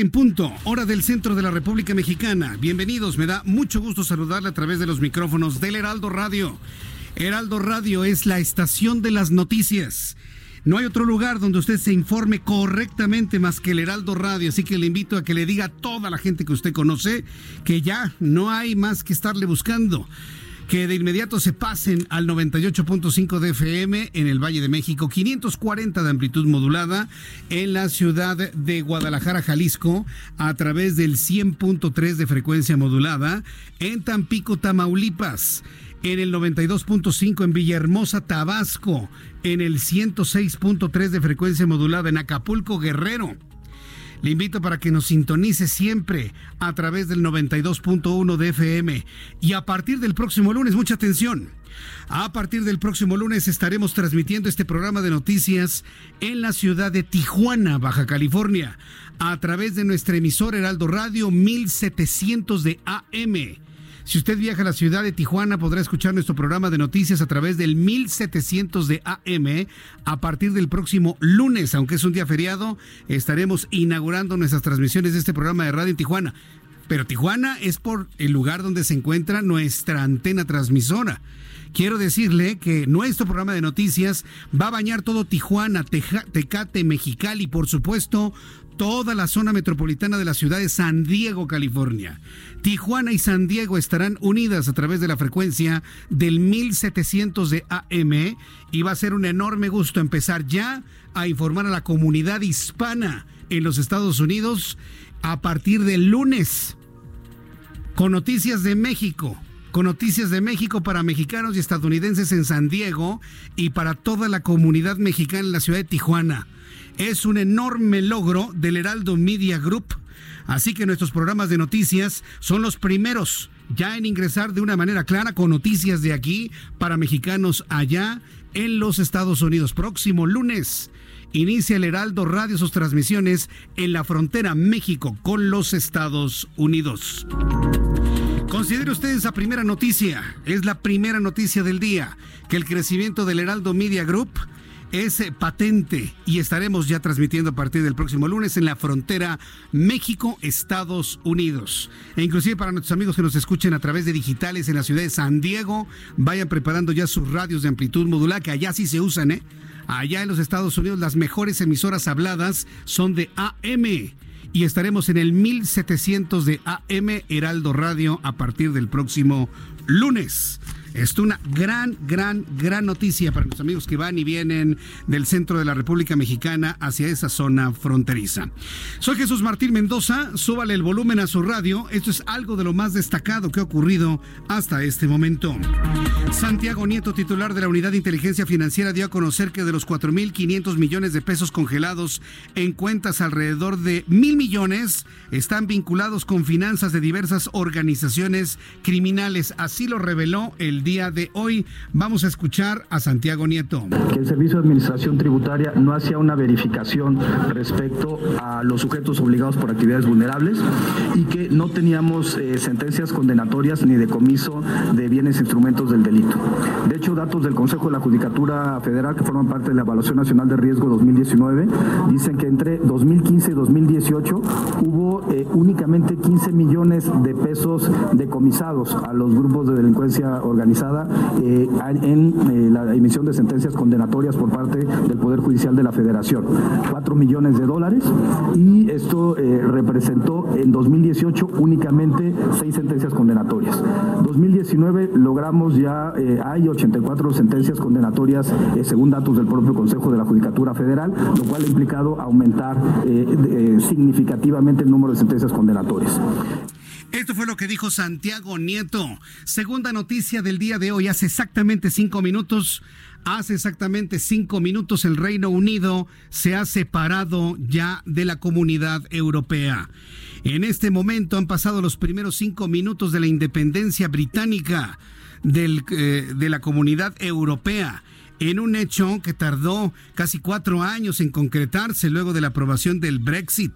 En punto, hora del centro de la República Mexicana. Bienvenidos, me da mucho gusto saludarle a través de los micrófonos del Heraldo Radio. Heraldo Radio es la estación de las noticias. No hay otro lugar donde usted se informe correctamente más que el Heraldo Radio, así que le invito a que le diga a toda la gente que usted conoce que ya no hay más que estarle buscando que de inmediato se pasen al 98.5 de FM en el Valle de México, 540 de amplitud modulada en la ciudad de Guadalajara, Jalisco, a través del 100.3 de frecuencia modulada en Tampico, Tamaulipas en el 92.5 en Villahermosa, Tabasco, en el 106.3 de frecuencia modulada en Acapulco, Guerrero. Le invito para que nos sintonice siempre a través del 92.1 de FM. Y a partir del próximo lunes, mucha atención. A partir del próximo lunes estaremos transmitiendo este programa de noticias en la ciudad de Tijuana, Baja California, a través de nuestra emisora Heraldo Radio 1700 de AM. Si usted viaja a la ciudad de Tijuana, podrá escuchar nuestro programa de noticias a través del 1700 de AM a partir del próximo lunes, aunque es un día feriado, estaremos inaugurando nuestras transmisiones de este programa de radio en Tijuana. Pero Tijuana es por el lugar donde se encuentra nuestra antena transmisora. Quiero decirle que nuestro programa de noticias va a bañar todo Tijuana, Tecate, Mexicali, por supuesto, toda la zona metropolitana de la ciudad de San Diego, California. Tijuana y San Diego estarán unidas a través de la frecuencia del 1700 de AM y va a ser un enorme gusto empezar ya a informar a la comunidad hispana en los Estados Unidos a partir del lunes con noticias de México con noticias de México para mexicanos y estadounidenses en San Diego y para toda la comunidad mexicana en la ciudad de Tijuana. Es un enorme logro del Heraldo Media Group. Así que nuestros programas de noticias son los primeros ya en ingresar de una manera clara con noticias de aquí para mexicanos allá en los Estados Unidos. Próximo lunes inicia el Heraldo Radio sus transmisiones en la frontera México con los Estados Unidos. Considere usted esa primera noticia, es la primera noticia del día, que el crecimiento del Heraldo Media Group es patente y estaremos ya transmitiendo a partir del próximo lunes en la frontera México-Estados Unidos. E inclusive para nuestros amigos que nos escuchen a través de digitales en la ciudad de San Diego, vayan preparando ya sus radios de amplitud modular, que allá sí se usan, ¿eh? Allá en los Estados Unidos las mejores emisoras habladas son de AM y estaremos en el 1700 de AM Heraldo Radio a partir del próximo lunes. Es una gran, gran, gran noticia para los amigos que van y vienen del centro de la República Mexicana hacia esa zona fronteriza. Soy Jesús Martín Mendoza, súbale el volumen a su radio. Esto es algo de lo más destacado que ha ocurrido hasta este momento. Santiago Nieto, titular de la Unidad de Inteligencia Financiera, dio a conocer que de los 4.500 millones de pesos congelados en cuentas alrededor de mil millones están vinculados con finanzas de diversas organizaciones criminales. Así lo reveló el del día de hoy. Vamos a escuchar a Santiago Nieto. Que el Servicio de Administración Tributaria no hacía una verificación respecto a los sujetos obligados por actividades vulnerables y que no teníamos eh, sentencias condenatorias ni decomiso de bienes e instrumentos del delito. De hecho, datos del Consejo de la Judicatura Federal que forman parte de la Evaluación Nacional de Riesgo 2019 dicen que entre 2015 y 2018 hubo eh, únicamente 15 millones de pesos decomisados a los grupos de delincuencia organizada eh, en eh, la emisión de sentencias condenatorias por parte del Poder Judicial de la Federación. 4 millones de dólares y esto representó en 2018 únicamente 6 sentencias condenatorias. 2019 logramos ya, hay 84 sentencias condenatorias según datos del propio Consejo de la Judicatura Federal, lo cual ha implicado aumentar significativamente el número de sentencias condenatorias. Esto fue lo que dijo Santiago Nieto. Segunda noticia del día de hoy. Hace exactamente cinco minutos, hace exactamente cinco minutos el Reino Unido se ha separado ya de la comunidad europea. En este momento han pasado los primeros cinco minutos de la independencia británica del, eh, de la comunidad europea en un hecho que tardó casi cuatro años en concretarse luego de la aprobación del Brexit.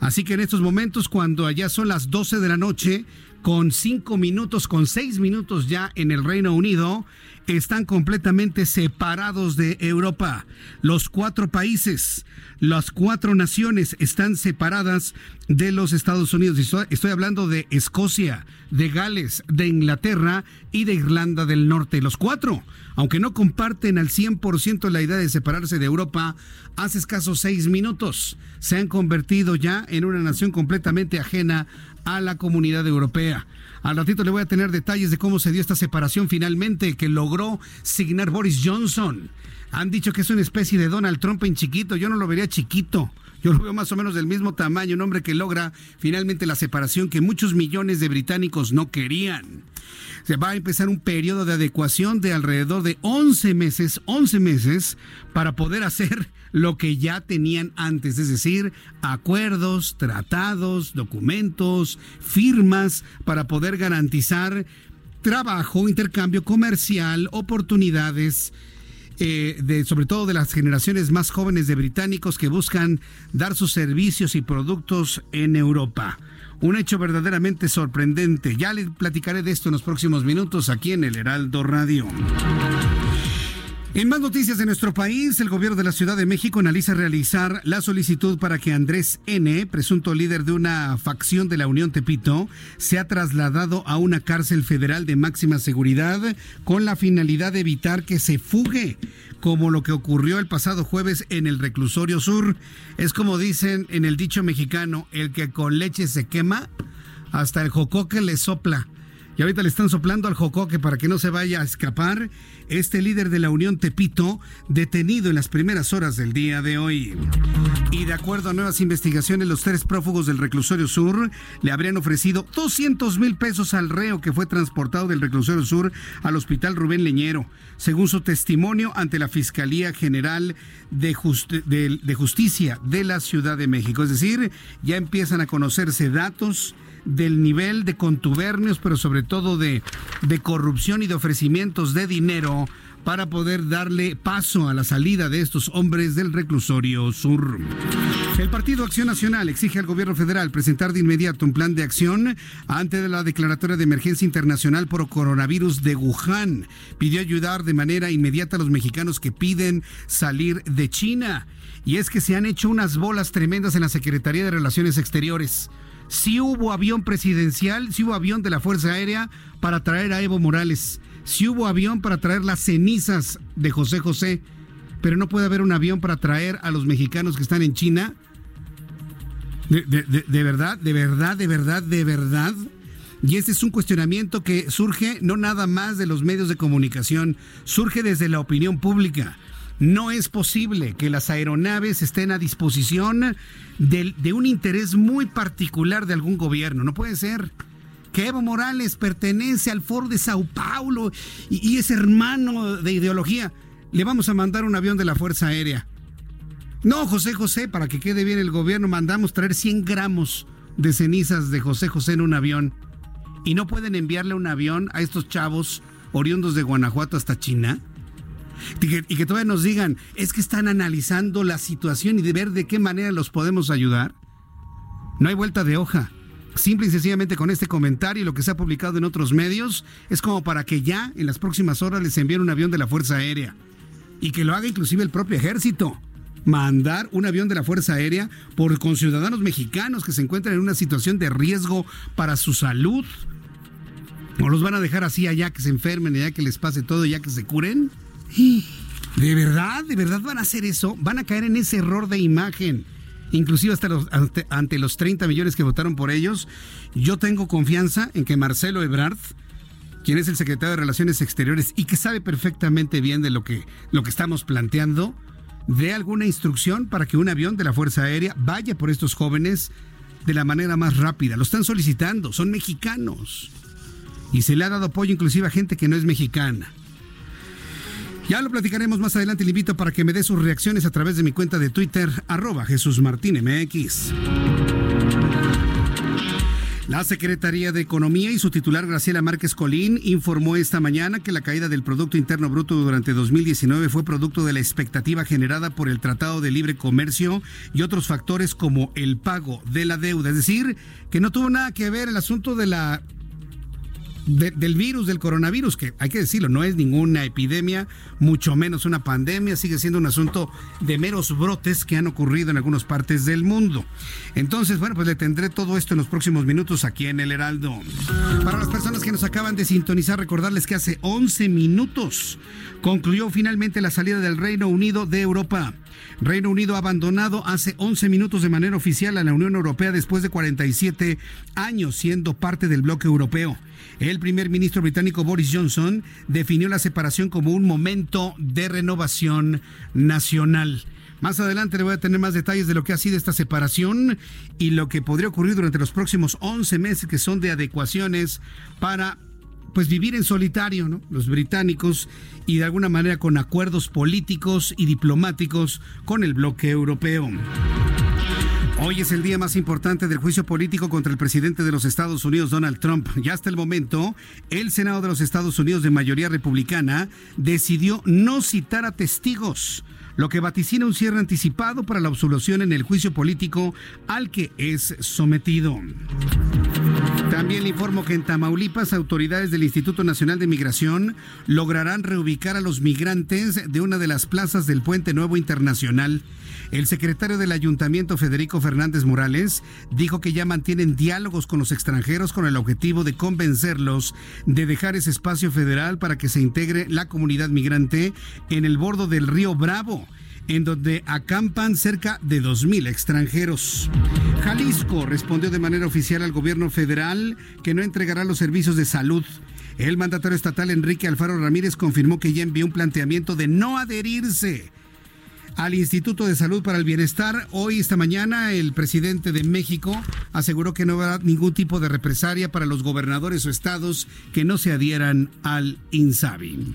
Así que en estos momentos, cuando allá son las 12 de la noche, con cinco minutos, con seis minutos ya en el Reino Unido, están completamente separados de Europa. Los cuatro países, las cuatro naciones están separadas de los Estados Unidos. Estoy hablando de Escocia, de Gales, de Inglaterra y de Irlanda del Norte. Los cuatro, aunque no comparten al 100% la idea de separarse de Europa, hace escasos seis minutos se han convertido ya en una nación completamente ajena a la comunidad europea. Al ratito le voy a tener detalles de cómo se dio esta separación finalmente que logró signar Boris Johnson. Han dicho que es una especie de Donald Trump en chiquito. Yo no lo vería chiquito. Yo lo veo más o menos del mismo tamaño, un hombre que logra finalmente la separación que muchos millones de británicos no querían. Se va a empezar un periodo de adecuación de alrededor de 11 meses, 11 meses, para poder hacer lo que ya tenían antes, es decir, acuerdos, tratados, documentos, firmas para poder garantizar trabajo, intercambio comercial, oportunidades. Eh, de, sobre todo de las generaciones más jóvenes de británicos que buscan dar sus servicios y productos en Europa. Un hecho verdaderamente sorprendente. Ya les platicaré de esto en los próximos minutos aquí en el Heraldo Radio. En más noticias de nuestro país, el gobierno de la Ciudad de México analiza realizar la solicitud para que Andrés N., presunto líder de una facción de la Unión Tepito, sea trasladado a una cárcel federal de máxima seguridad con la finalidad de evitar que se fugue, como lo que ocurrió el pasado jueves en el reclusorio sur. Es como dicen en el dicho mexicano, el que con leche se quema, hasta el jocoque le sopla. Y ahorita le están soplando al jocoque para que no se vaya a escapar este líder de la Unión Tepito, detenido en las primeras horas del día de hoy. Y de acuerdo a nuevas investigaciones, los tres prófugos del reclusorio sur le habrían ofrecido 200 mil pesos al reo que fue transportado del reclusorio sur al hospital Rubén Leñero, según su testimonio ante la Fiscalía General de, de Justicia de la Ciudad de México. Es decir, ya empiezan a conocerse datos del nivel de contubernios, pero sobre todo de, de corrupción y de ofrecimientos de dinero para poder darle paso a la salida de estos hombres del reclusorio sur. El Partido Acción Nacional exige al gobierno federal presentar de inmediato un plan de acción ante la declaratoria de emergencia internacional por coronavirus de Wuhan. Pidió ayudar de manera inmediata a los mexicanos que piden salir de China. Y es que se han hecho unas bolas tremendas en la Secretaría de Relaciones Exteriores si hubo avión presidencial, si hubo avión de la Fuerza Aérea para traer a Evo Morales, si hubo avión para traer las cenizas de José José, pero no puede haber un avión para traer a los mexicanos que están en China. De, de verdad, de verdad, de verdad, de verdad. Y este es un cuestionamiento que surge no nada más de los medios de comunicación, surge desde la opinión pública. No es posible que las aeronaves estén a disposición de, un interés muy particular de algún gobierno. No puede ser que Evo Morales pertenece al Foro de Sao Paulo y, y, es hermano de ideología. Le vamos a mandar un avión de la Fuerza Aérea. No, José José, para que quede bien el gobierno, mandamos traer 100 gramos de cenizas de José José en un avión. Y no pueden enviarle un avión a estos chavos oriundos de Guanajuato hasta China? Y que, todavía nos digan, es que están analizando la situación y de ver de qué manera los podemos ayudar. No hay vuelta de hoja. Simple y sencillamente con este comentario y lo que se ha publicado en otros medios, es como para que ya en las próximas horas les envíen un avión de la Fuerza Aérea. Y que lo haga inclusive el propio ejército mandar un avión de la Fuerza Aérea por conciudadanos mexicanos que se encuentran en una situación de riesgo para su salud. ¿O los van a dejar así allá que se enfermen, allá que les pase todo, ya que se curen? ¿De verdad? ¿De verdad van a hacer eso? ¿Van a caer en ese error de imagen? Inclusive hasta los, ante, ante los 30 millones que votaron por ellos. Yo tengo confianza en que Marcelo Ebrard quien es el secretario de Relaciones Exteriores y que sabe perfectamente bien de lo que, lo que estamos planteando, dé alguna instrucción para que un avión de la Fuerza Aérea vaya por estos jóvenes de la manera más rápida. Lo están solicitando, son mexicanos. Y se le ha dado apoyo inclusive a gente que no es mexicana. Ya lo platicaremos más adelante. Le invito para que me dé sus reacciones a través de mi cuenta de Twitter, arroba Jesús Martín MX. La Secretaría de Economía y su titular Graciela Márquez Colín informó esta mañana que la caída del Producto Interno Bruto durante 2019 fue producto de la expectativa generada por el Tratado de Libre Comercio y otros factores como el pago de la deuda. Es decir, que no tuvo nada que ver el asunto de la del virus, del coronavirus, que hay que decirlo, no es ninguna epidemia, mucho menos una pandemia, sigue siendo un asunto de meros brotes que han ocurrido en algunas partes del mundo. Entonces, bueno, pues le tendré todo esto en los próximos minutos aquí en el Heraldo. Para las personas que nos acaban de sintonizar, recordarles que hace 11 minutos concluyó finalmente la salida del Reino Unido de Europa. Reino Unido ha abandonado hace 11 minutos de manera oficial a la Unión Europea después de 47 años siendo parte del bloque europeo. El primer ministro británico Boris Johnson definió la separación como un momento de renovación nacional. Más adelante le voy a tener más detalles de lo que ha sido esta separación y lo que podría ocurrir durante los próximos 11 meses que son de adecuaciones para pues vivir en solitario, ¿no? Los británicos y de alguna manera con acuerdos políticos y diplomáticos con el bloque europeo. Hoy es el día más importante del juicio político contra el presidente de los Estados Unidos, Donald Trump. Ya hasta el momento, el Senado de los Estados Unidos de mayoría republicana decidió no citar a testigos, lo que vaticina un cierre anticipado para la absolución en el juicio político al que es sometido. También le informo que en Tamaulipas, autoridades del Instituto Nacional de Migración lograrán reubicar a los migrantes de una de las plazas del Puente Nuevo Internacional. El secretario del Ayuntamiento, Federico Fernández Morales, dijo que ya mantienen diálogos con los extranjeros con el objetivo de convencerlos de dejar ese espacio federal para que se integre la comunidad migrante en el bordo del río Bravo en donde acampan cerca de 2.000 extranjeros. Jalisco respondió de manera oficial al gobierno federal que no entregará los servicios de salud. El mandatario estatal Enrique Alfaro Ramírez confirmó que ya envió un planteamiento de no adherirse al Instituto de Salud para el Bienestar. Hoy, esta mañana, el presidente de México aseguró que no habrá ningún tipo de represalia para los gobernadores o estados que no se adhieran al INSABI.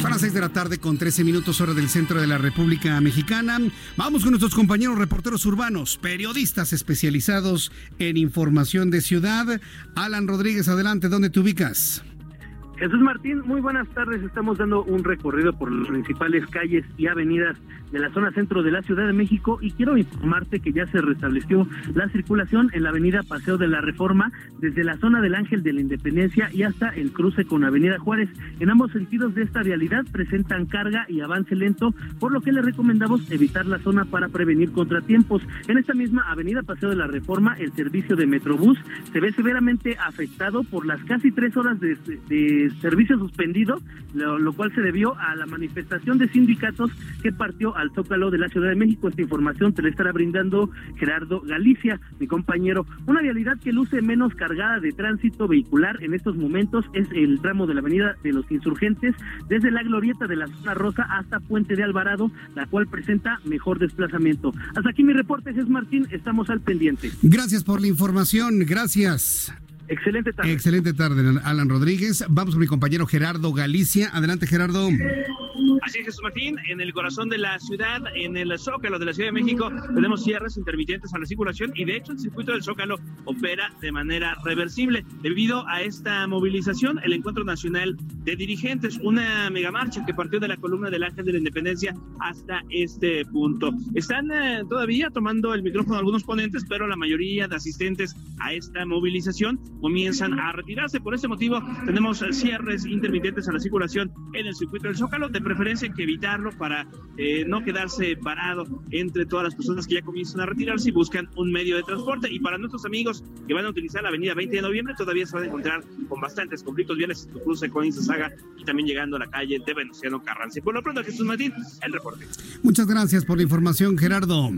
Son las 6 de la tarde con 13 minutos hora del centro de la República Mexicana. Vamos con nuestros compañeros reporteros urbanos, periodistas especializados en información de ciudad. Alan Rodríguez, adelante, ¿dónde te ubicas? Jesús Martín, muy buenas tardes. Estamos dando un recorrido por las principales calles y avenidas de la zona centro de la Ciudad de México y quiero informarte que ya se restableció la circulación en la avenida Paseo de la Reforma desde la zona del Ángel de la Independencia y hasta el cruce con Avenida Juárez. En ambos sentidos de esta vialidad presentan carga y avance lento, por lo que le recomendamos evitar la zona para prevenir contratiempos. En esta misma avenida Paseo de la Reforma, el servicio de Metrobús se ve severamente afectado por las casi tres horas de, de servicio suspendido, lo, cual se debió a la manifestación de sindicatos que partió al Zócalo de la Ciudad de México. Esta información te la estará brindando Gerardo Galicia, mi compañero. Una vialidad que luce menos cargada de tránsito vehicular en estos momentos es el tramo de la Avenida de los Insurgentes, desde la glorieta de la Zona Rosa hasta Puente de Alvarado, la cual presenta mejor desplazamiento. Hasta aquí mi reporte, Jesús Martín, estamos al pendiente. Gracias por la información, gracias. Excelente tarde. Excelente tarde, Alan Rodríguez. Vamos con mi compañero Gerardo Galicia. Adelante, Gerardo. Así es, Jesús Martín, en el corazón de la ciudad, en el Zócalo de la Ciudad de México, tenemos cierres intermitentes a la circulación y de hecho el circuito del Zócalo opera de manera reversible. Debido a esta movilización, el Encuentro Nacional de Dirigentes, una megamarcha que partió de la columna del Ángel de la Independencia hasta este punto. Están eh, todavía tomando el micrófono algunos ponentes, pero la mayoría de asistentes a esta movilización comienzan a retirarse. Por ese motivo, tenemos cierres intermitentes a la circulación en el circuito del Zócalo. De preferencia hay que evitarlo para eh, no quedarse parado entre todas las personas que ya comienzan a retirarse y buscan un medio de transporte. Y para nuestros amigos que van a utilizar la avenida 20 de noviembre, todavía se van a encontrar con bastantes conflictos viales en su cruce con Saga y también llegando a la calle de Venustiano Carranza. Y por lo pronto, Jesús Martín, el reporte. Muchas gracias por la información, Gerardo.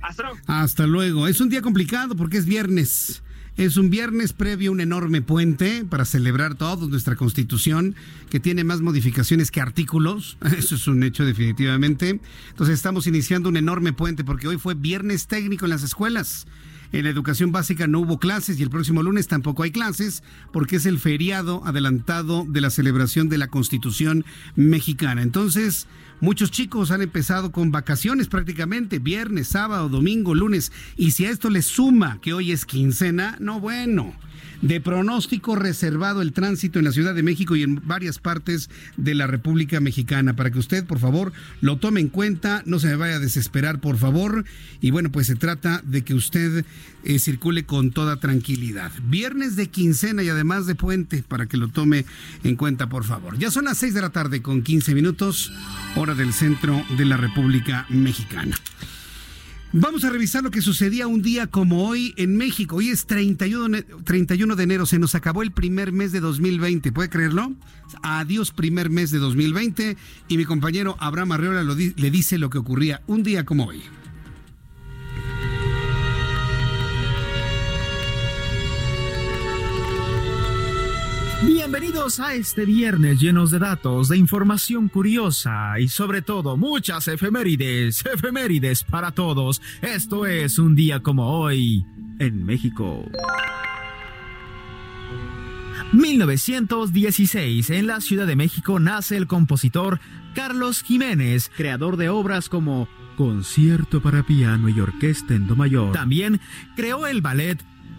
Hasta luego. Hasta luego. Es un día complicado porque es viernes. Es un viernes previo un enorme puente para celebrar todos nuestra constitución, que tiene más modificaciones que artículos. Eso es un hecho definitivamente. Entonces estamos iniciando un enorme puente porque hoy fue viernes técnico en las escuelas. En la educación básica no hubo clases y el próximo lunes tampoco hay clases porque es el feriado adelantado de la celebración de la Constitución mexicana. Entonces, muchos chicos han empezado con vacaciones prácticamente, viernes, sábado, domingo, lunes. Y si a esto le suma que hoy es quincena, no bueno de pronóstico reservado el tránsito en la Ciudad de México y en varias partes de la República Mexicana. Para que usted, por favor, lo tome en cuenta, no se me vaya a desesperar, por favor. Y bueno, pues se trata de que usted eh, circule con toda tranquilidad. Viernes de quincena y además de puente, para que lo tome en cuenta, por favor. Ya son las 6 de la tarde con 15 minutos, hora del centro de la República Mexicana. Vamos a revisar lo que sucedía un día como hoy en México. Hoy es 31, 31 de enero, se nos acabó el primer mes de 2020, ¿puede creerlo? Adiós primer mes de 2020 y mi compañero Abraham Arreola le dice lo que ocurría un día como hoy. Bienvenidos a este viernes llenos de datos, de información curiosa y sobre todo muchas efemérides, efemérides para todos. Esto es un día como hoy en México. 1916, en la Ciudad de México nace el compositor Carlos Jiménez, creador de obras como Concierto para piano y orquesta en do mayor. También creó el ballet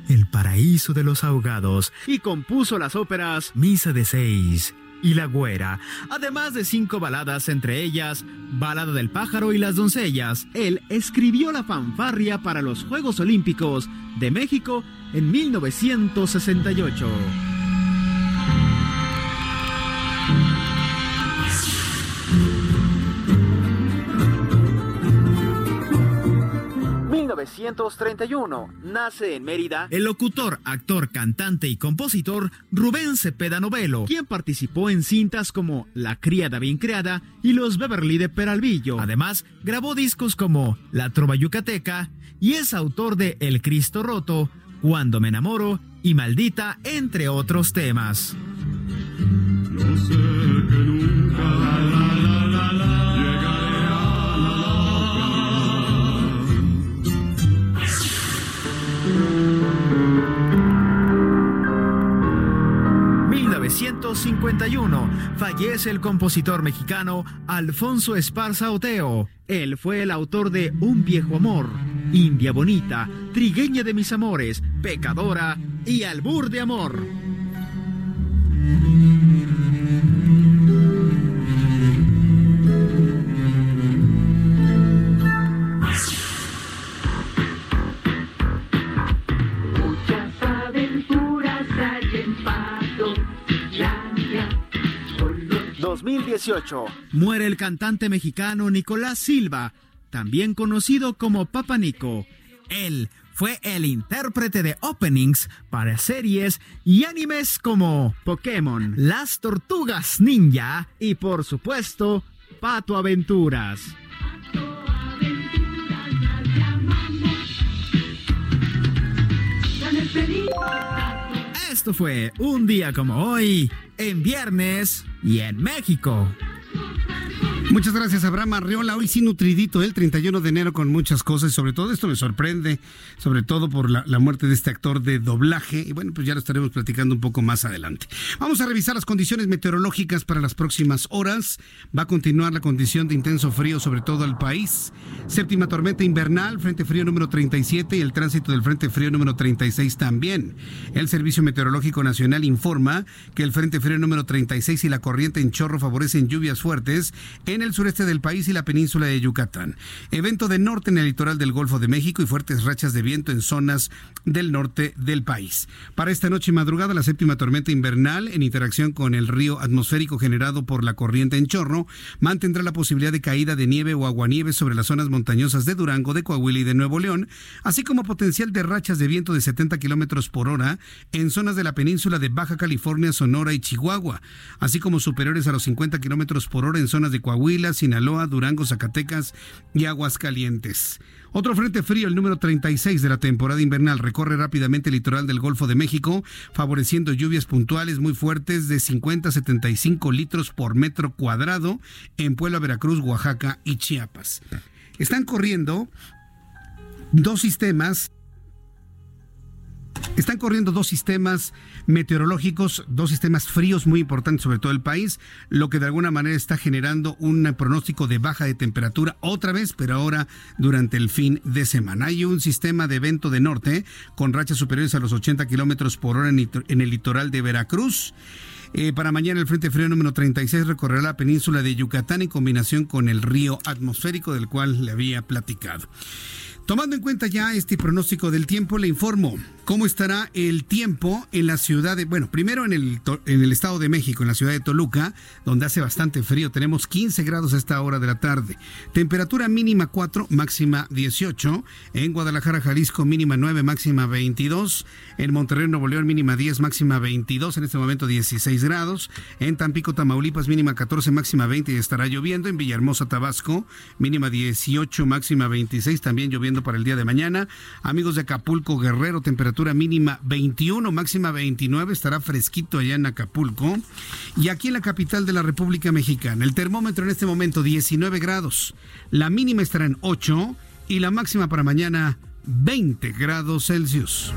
el paraíso de los ahogados y compuso las óperas Misa de Seis y La Güera, además de cinco baladas, entre ellas Balada del pájaro y las doncellas. Él escribió la fanfarria para los Juegos Olímpicos de México en 1968. 1931 nace en Mérida el locutor, actor, cantante y compositor Rubén Cepeda Novelo, quien participó en cintas como La criada bien creada y Los Beverly de Peralvillo. Además, grabó discos como La Trova Yucateca y es autor de El Cristo Roto, Cuando me enamoro y Maldita, entre otros temas. 1951 fallece el compositor mexicano Alfonso Esparza Oteo. Él fue el autor de Un viejo amor, India bonita, Trigueña de mis amores, Pecadora y Albur de amor. 2018 muere el cantante mexicano Nicolás Silva, también conocido como Papa Nico. Él fue el intérprete de openings para series y animes como Pokémon, Las Tortugas Ninja y por supuesto Pato Aventuras. Esto fue un día como hoy, en viernes y en México. Muchas gracias, Abraham Arriola. Hoy sí nutridito, el 31 de enero con muchas cosas y sobre todo esto me sorprende, sobre todo por la, la, muerte de este actor de doblaje. Y bueno, pues ya lo estaremos platicando un poco más adelante. Vamos a revisar las condiciones meteorológicas para las próximas horas. Va a continuar la condición de intenso frío sobre todo el país. Séptima tormenta invernal, frente frío número 37 y el tránsito del frente frío número 36 también. El Servicio Meteorológico Nacional informa que el frente frío número 36 y la corriente en chorro favorecen lluvias fuertes en el sureste del país y la península de Yucatán. Evento de norte en el litoral del Golfo de México y fuertes rachas de viento en zonas del norte del país. Para esta noche y madrugada, la séptima tormenta invernal, en interacción con el río atmosférico generado por la corriente en chorro, mantendrá la posibilidad de caída de nieve o aguanieve sobre las zonas montañosas de Durango, de Coahuila y de Nuevo León, así como potencial de rachas de viento de 70 kilómetros por hora en zonas de la península de Baja California, Sonora y Chihuahua, así como superiores a los 50 kilómetros por hora en zonas de Coahuila, Sinaloa, Durango, Zacatecas y Aguascalientes. Otro frente frío, el número 36 de la temporada invernal, recorre rápidamente el litoral del Golfo de México, favoreciendo lluvias puntuales muy fuertes de 50 a 75 litros por metro cuadrado en Puebla, Veracruz, Oaxaca y Chiapas. Están corriendo dos sistemas están corriendo dos sistemas meteorológicos, dos sistemas fríos muy importantes sobre todo el país, lo que de alguna manera está generando un pronóstico de baja de temperatura otra vez, pero ahora durante el fin de semana. Hay un sistema de evento de norte con rachas superiores a los 80 kilómetros por hora en el litoral de Veracruz. Eh, para mañana el Frente Frío número 36 recorrerá la península de Yucatán en combinación con el río atmosférico del cual le había platicado. Tomando en cuenta ya este pronóstico del tiempo, le informo cómo estará el tiempo en la ciudad de, bueno, primero en el, en el Estado de México, en la ciudad de Toluca, donde hace bastante frío, tenemos 15 grados a esta hora de la tarde, temperatura mínima 4, máxima 18, en Guadalajara, Jalisco, mínima 9, máxima 22, en Monterrey, Nuevo León, mínima 10, máxima 22, en este momento 16 grados, en Tampico, Tamaulipas, mínima 14, máxima 20 y estará lloviendo, en Villahermosa, Tabasco, mínima 18, máxima 26, también lloviendo para el día de mañana, amigos de Acapulco, Guerrero, temperatura mínima 21, máxima 29, estará fresquito allá en Acapulco. Y aquí en la capital de la República Mexicana, el termómetro en este momento 19 grados, la mínima estará en 8 y la máxima para mañana 20 grados Celsius.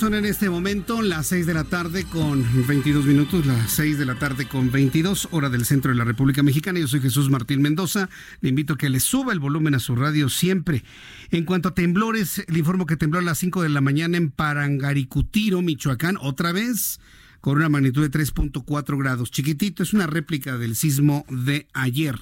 Son en este momento las 6 de la tarde con 22 minutos, las 6 de la tarde con 22, hora del centro de la República Mexicana. Yo soy Jesús Martín Mendoza. Le invito a que le suba el volumen a su radio siempre. En cuanto a temblores, le informo que tembló a las 5 de la mañana en Parangaricutiro, Michoacán, otra vez con una magnitud de 3.4 grados. Chiquitito, es una réplica del sismo de ayer.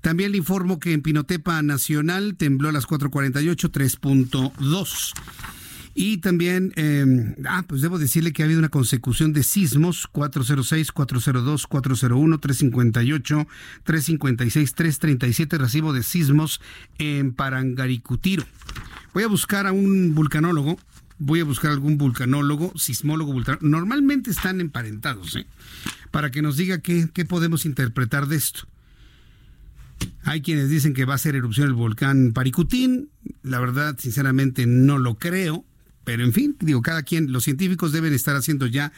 También le informo que en Pinotepa Nacional tembló a las 4.48, 3.2. Y también, eh, ah, pues debo decirle que ha habido una consecución de sismos 406, 402, 401, 358, 356, 337, recibo de sismos en Parangaricutiro. Voy a buscar a un vulcanólogo, voy a buscar algún vulcanólogo, sismólogo, vulcanólogo. Normalmente están emparentados, ¿eh? Para que nos diga qué, qué podemos interpretar de esto. Hay quienes dicen que va a ser erupción el volcán Paricutín. La verdad, sinceramente, no lo creo. Pero en fin, digo, cada quien, los científicos deben estar haciendo ya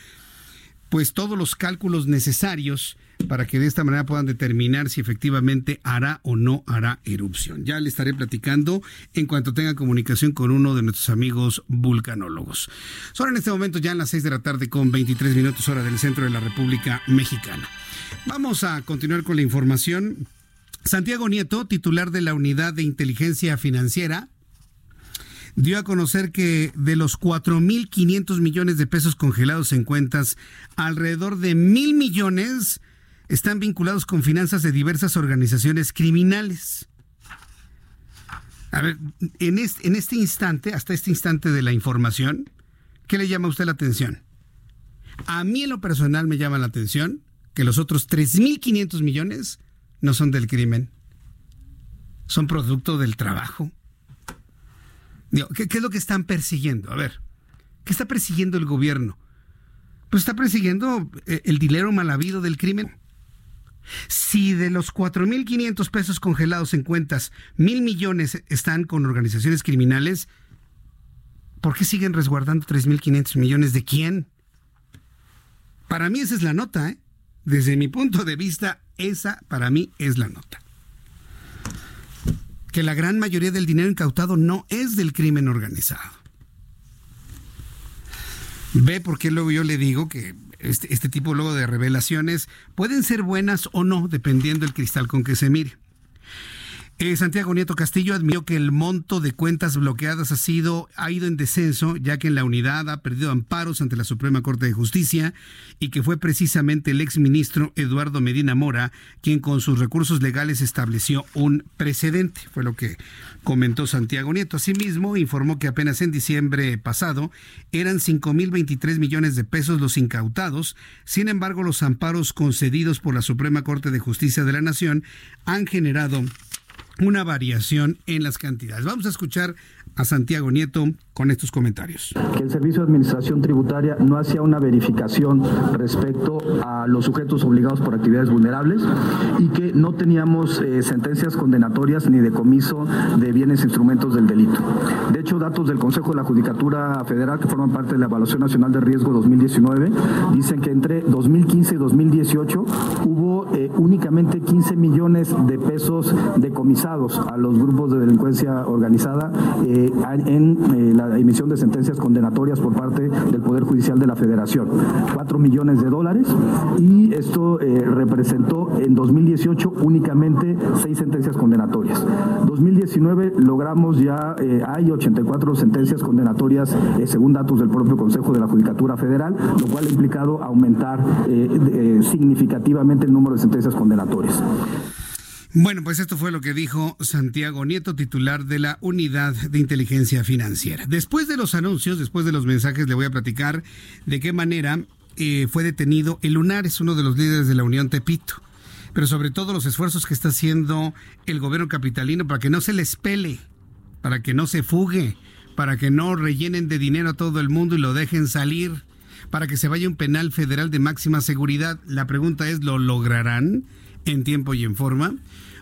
pues todos los cálculos necesarios para que de esta manera puedan determinar si efectivamente hará o no hará erupción. Ya le estaré platicando en cuanto tenga comunicación con uno de nuestros amigos vulcanólogos. Son en este momento ya en las 6 de la tarde con 23 minutos hora del centro de la República Mexicana. Vamos a continuar con la información. Santiago Nieto, titular de la Unidad de Inteligencia Financiera, dio a conocer que de los 4.500 millones de pesos congelados en cuentas, alrededor de mil millones están vinculados con finanzas de diversas organizaciones criminales. A ver, en este, en este instante, hasta este instante de la información, ¿qué le llama a usted la atención? A mí en lo personal me llama la atención que los otros 3.500 millones no son del crimen, son producto del trabajo. ¿Qué, ¿Qué es lo que están persiguiendo? A ver, ¿qué está persiguiendo el gobierno? Pues está persiguiendo eh, el dinero mal habido del crimen. Si de los 4.500 pesos congelados en cuentas, mil millones están con organizaciones criminales, ¿por qué siguen resguardando 3.500 millones de quién? Para mí esa es la nota, ¿eh? Desde mi punto de vista, esa para mí es la nota. Que la gran mayoría del dinero incautado no es del crimen organizado. Ve por qué luego yo le digo que este, este, tipo luego de revelaciones pueden ser buenas o no, dependiendo del cristal con que se mire. Eh, Santiago Nieto Castillo admitió que el monto de cuentas bloqueadas ha sido ha ido en descenso, ya que en la unidad ha perdido amparos ante la Suprema Corte de Justicia y que fue precisamente el exministro Eduardo Medina Mora quien con sus recursos legales estableció un precedente, fue lo que comentó Santiago Nieto. Asimismo, informó que apenas en diciembre pasado eran 5.023 millones de pesos los incautados. Sin embargo, los amparos concedidos por la Suprema Corte de Justicia de la Nación han generado una variación en las cantidades. Vamos a escuchar a Santiago Nieto con estos comentarios. Que el Servicio de Administración Tributaria no hacía una verificación respecto a los sujetos obligados por actividades vulnerables y que no teníamos eh, sentencias condenatorias ni decomiso de bienes e instrumentos del delito. De hecho, datos del Consejo de la Judicatura Federal que forman parte de la Evaluación Nacional de Riesgo 2019 dicen que entre 2015 y 2018 hubo eh, únicamente 15 millones de pesos decomisados a los grupos de delincuencia organizada eh, en la emisión de sentencias condenatorias por parte del Poder Judicial de la Federación. Cuatro millones de dólares y esto eh, representó en 2018 únicamente seis sentencias condenatorias. 2019 logramos ya, eh, hay 84 sentencias condenatorias eh, según datos del propio Consejo de la Judicatura Federal, lo cual ha implicado aumentar significativamente el número de sentencias condenatorias. Bueno, pues esto fue lo que dijo Santiago Nieto, titular de la Unidad de Inteligencia Financiera. Después de los anuncios, después de los mensajes, le voy a platicar de qué manera eh, fue detenido el Lunar, es uno de los líderes de la Unión Tepito. Pero sobre todo los esfuerzos que está haciendo el gobierno capitalino para que no se les pele, para que no se fugue, para que no rellenen de dinero a todo el mundo y lo dejen salir, para que se vaya un penal federal de máxima seguridad. La pregunta es, ¿lo lograrán en tiempo y en forma?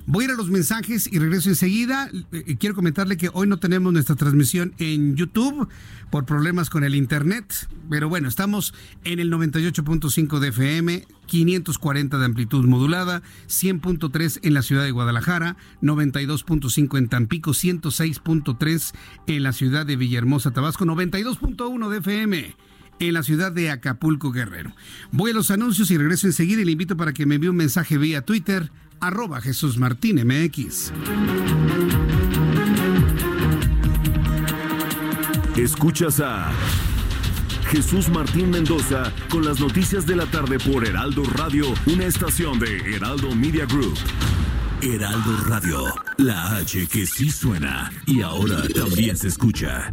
Voy a ir a los mensajes y regreso enseguida. Eh, quiero comentarle que hoy no tenemos nuestra transmisión en YouTube por problemas con el Internet, pero bueno, estamos en el 98.5 de FM, 540 de amplitud modulada, 100.3 en la ciudad de Guadalajara, 92.5 en Tampico, 106.3 en la ciudad de Villahermosa, Tabasco, 92.1 de FM en la ciudad de Acapulco, Guerrero. Voy a los anuncios y regreso enseguida y le invito para que me envíe un mensaje vía Twitter arroba Jesús Martín MX. Escuchas a Jesús Martín Mendoza con las noticias de la tarde por Heraldo Radio, una estación de Heraldo Media Group. Heraldo Radio, la H que sí suena y ahora también se escucha.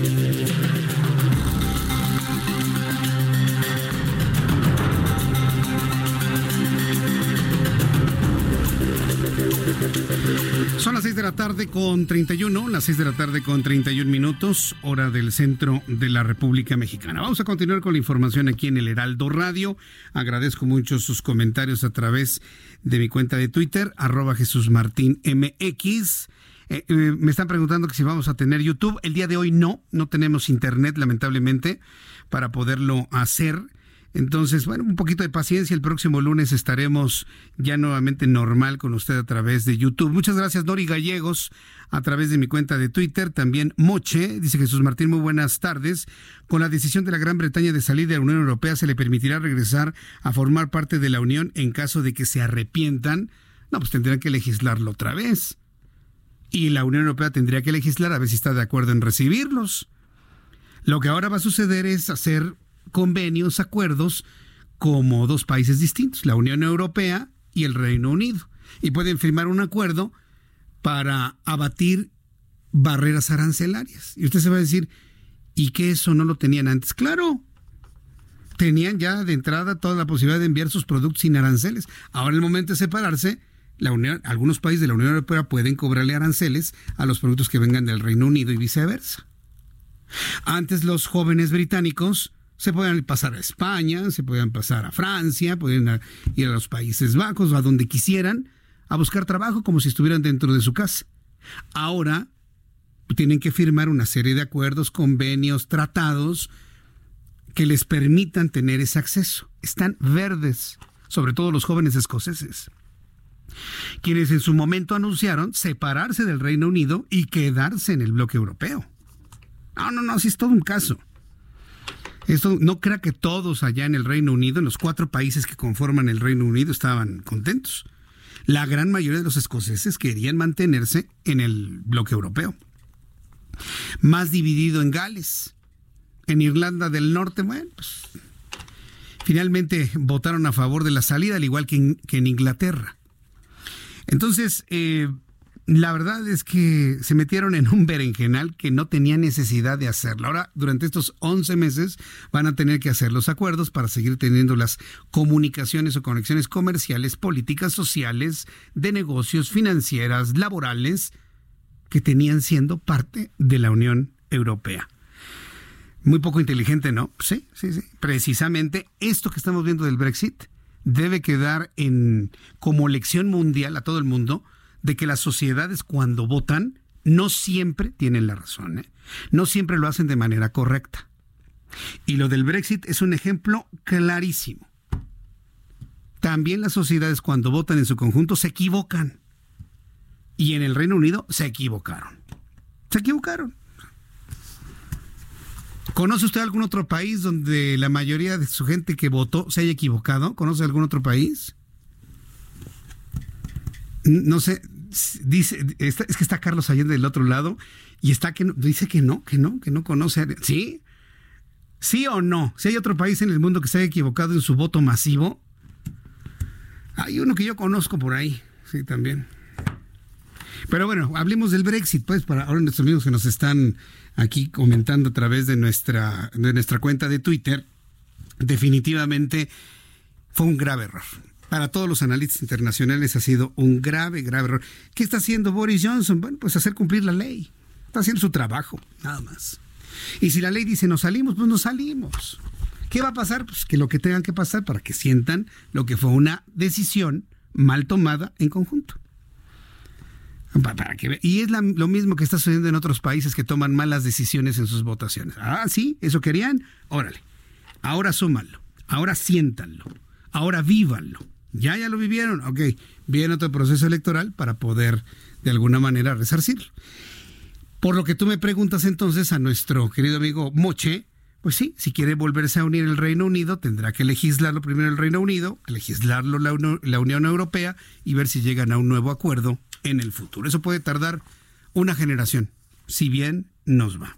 Son las 6 de la tarde con 31, las 6 de la tarde con 31 minutos, hora del centro de la República Mexicana. Vamos a continuar con la información aquí en el Heraldo Radio. Agradezco mucho sus comentarios a través de mi cuenta de Twitter, arroba Jesús Martín MX. Eh, eh, me están preguntando si vamos a tener YouTube. El día de hoy no, no tenemos internet, lamentablemente, para poderlo hacer. Entonces, bueno, un poquito de paciencia. El próximo lunes estaremos ya nuevamente normal con usted a través de YouTube. Muchas gracias, Nori Gallegos, a través de mi cuenta de Twitter. También Moche, dice Jesús Martín, muy buenas tardes. Con la decisión de la Gran Bretaña de salir de la Unión Europea, se le permitirá regresar a formar parte de la Unión en caso de que se arrepientan. No, pues tendrían que legislarlo otra vez. Y la Unión Europea tendría que legislar a ver si está de acuerdo en recibirlos. Lo que ahora va a suceder es hacer convenios, acuerdos como dos países distintos, la Unión Europea y el Reino Unido. Y pueden firmar un acuerdo para abatir barreras arancelarias. Y usted se va a decir, ¿y que eso no lo tenían antes? Claro, tenían ya de entrada toda la posibilidad de enviar sus productos sin aranceles. Ahora en el momento de separarse, algunos países de la Unión Europea pueden cobrarle aranceles a los productos que vengan del Reino Unido y viceversa. Antes los jóvenes británicos se podían pasar a España, se podían pasar a Francia, podían ir a los Países Bajos, a donde quisieran, a buscar trabajo como si estuvieran dentro de su casa. Ahora tienen que firmar una serie de acuerdos, convenios, tratados que les permitan tener ese acceso. Están verdes, sobre todo los jóvenes escoceses, quienes en su momento anunciaron separarse del Reino Unido y quedarse en el bloque europeo. No, no, no, sí es todo un caso. Esto no crea que todos allá en el Reino Unido, en los cuatro países que conforman el Reino Unido, estaban contentos. La gran mayoría de los escoceses querían mantenerse en el bloque europeo. Más dividido en Gales. En Irlanda del Norte, bueno, pues finalmente votaron a favor de la salida, al igual que en, que en Inglaterra. Entonces, eh, la verdad es que se metieron en un berenjenal que no tenía necesidad de hacerlo. Ahora, durante estos 11 meses van a tener que hacer los acuerdos para seguir teniendo las comunicaciones o conexiones comerciales, políticas sociales, de negocios, financieras, laborales, que tenían siendo parte de la Unión Europea. Muy poco inteligente, ¿no? Sí, sí, sí. Precisamente esto que estamos viendo del Brexit debe quedar en como lección mundial a todo el mundo de que las sociedades cuando votan no siempre tienen la razón, ¿eh? no siempre lo hacen de manera correcta. Y lo del Brexit es un ejemplo clarísimo. También las sociedades cuando votan en su conjunto se equivocan. Y en el Reino Unido se equivocaron. Se equivocaron. ¿Conoce usted algún otro país donde la mayoría de su gente que votó se haya equivocado? ¿Conoce algún otro país? No sé, dice, es que está Carlos Allende del otro lado y está que dice que no, que no, que no conoce. ¿Sí? ¿Sí o no? Si hay otro país en el mundo que se haya equivocado en su voto masivo, hay uno que yo conozco por ahí, sí, también. Pero bueno, hablemos del Brexit, pues, para ahora nuestros amigos que nos están aquí comentando a través de nuestra, de nuestra cuenta de Twitter, definitivamente fue un grave error para todos los analistas internacionales ha sido un grave, grave error. ¿Qué está haciendo Boris Johnson? Bueno, pues hacer cumplir la ley. Está haciendo su trabajo, nada más. Y si la ley dice nos salimos, pues nos salimos. ¿Qué va a pasar? Pues que lo que tengan que pasar para que sientan lo que fue una decisión mal tomada en conjunto. Para que, y es lo mismo que está sucediendo en otros países que toman malas decisiones en sus votaciones. Ah, sí, eso querían. Órale. Ahora súmanlo. Ahora siéntanlo. Ahora vívanlo. Ya, ya lo vivieron. Ok, viene otro proceso electoral para poder de alguna manera resarcirlo. Por lo que tú me preguntas entonces a nuestro querido amigo Moche, pues sí, si quiere volverse a unir el Reino Unido, tendrá que legislarlo primero el Reino Unido, legislarlo la, la Unión Europea y ver si llegan a un nuevo acuerdo en el futuro. Eso puede tardar una generación, si bien nos va.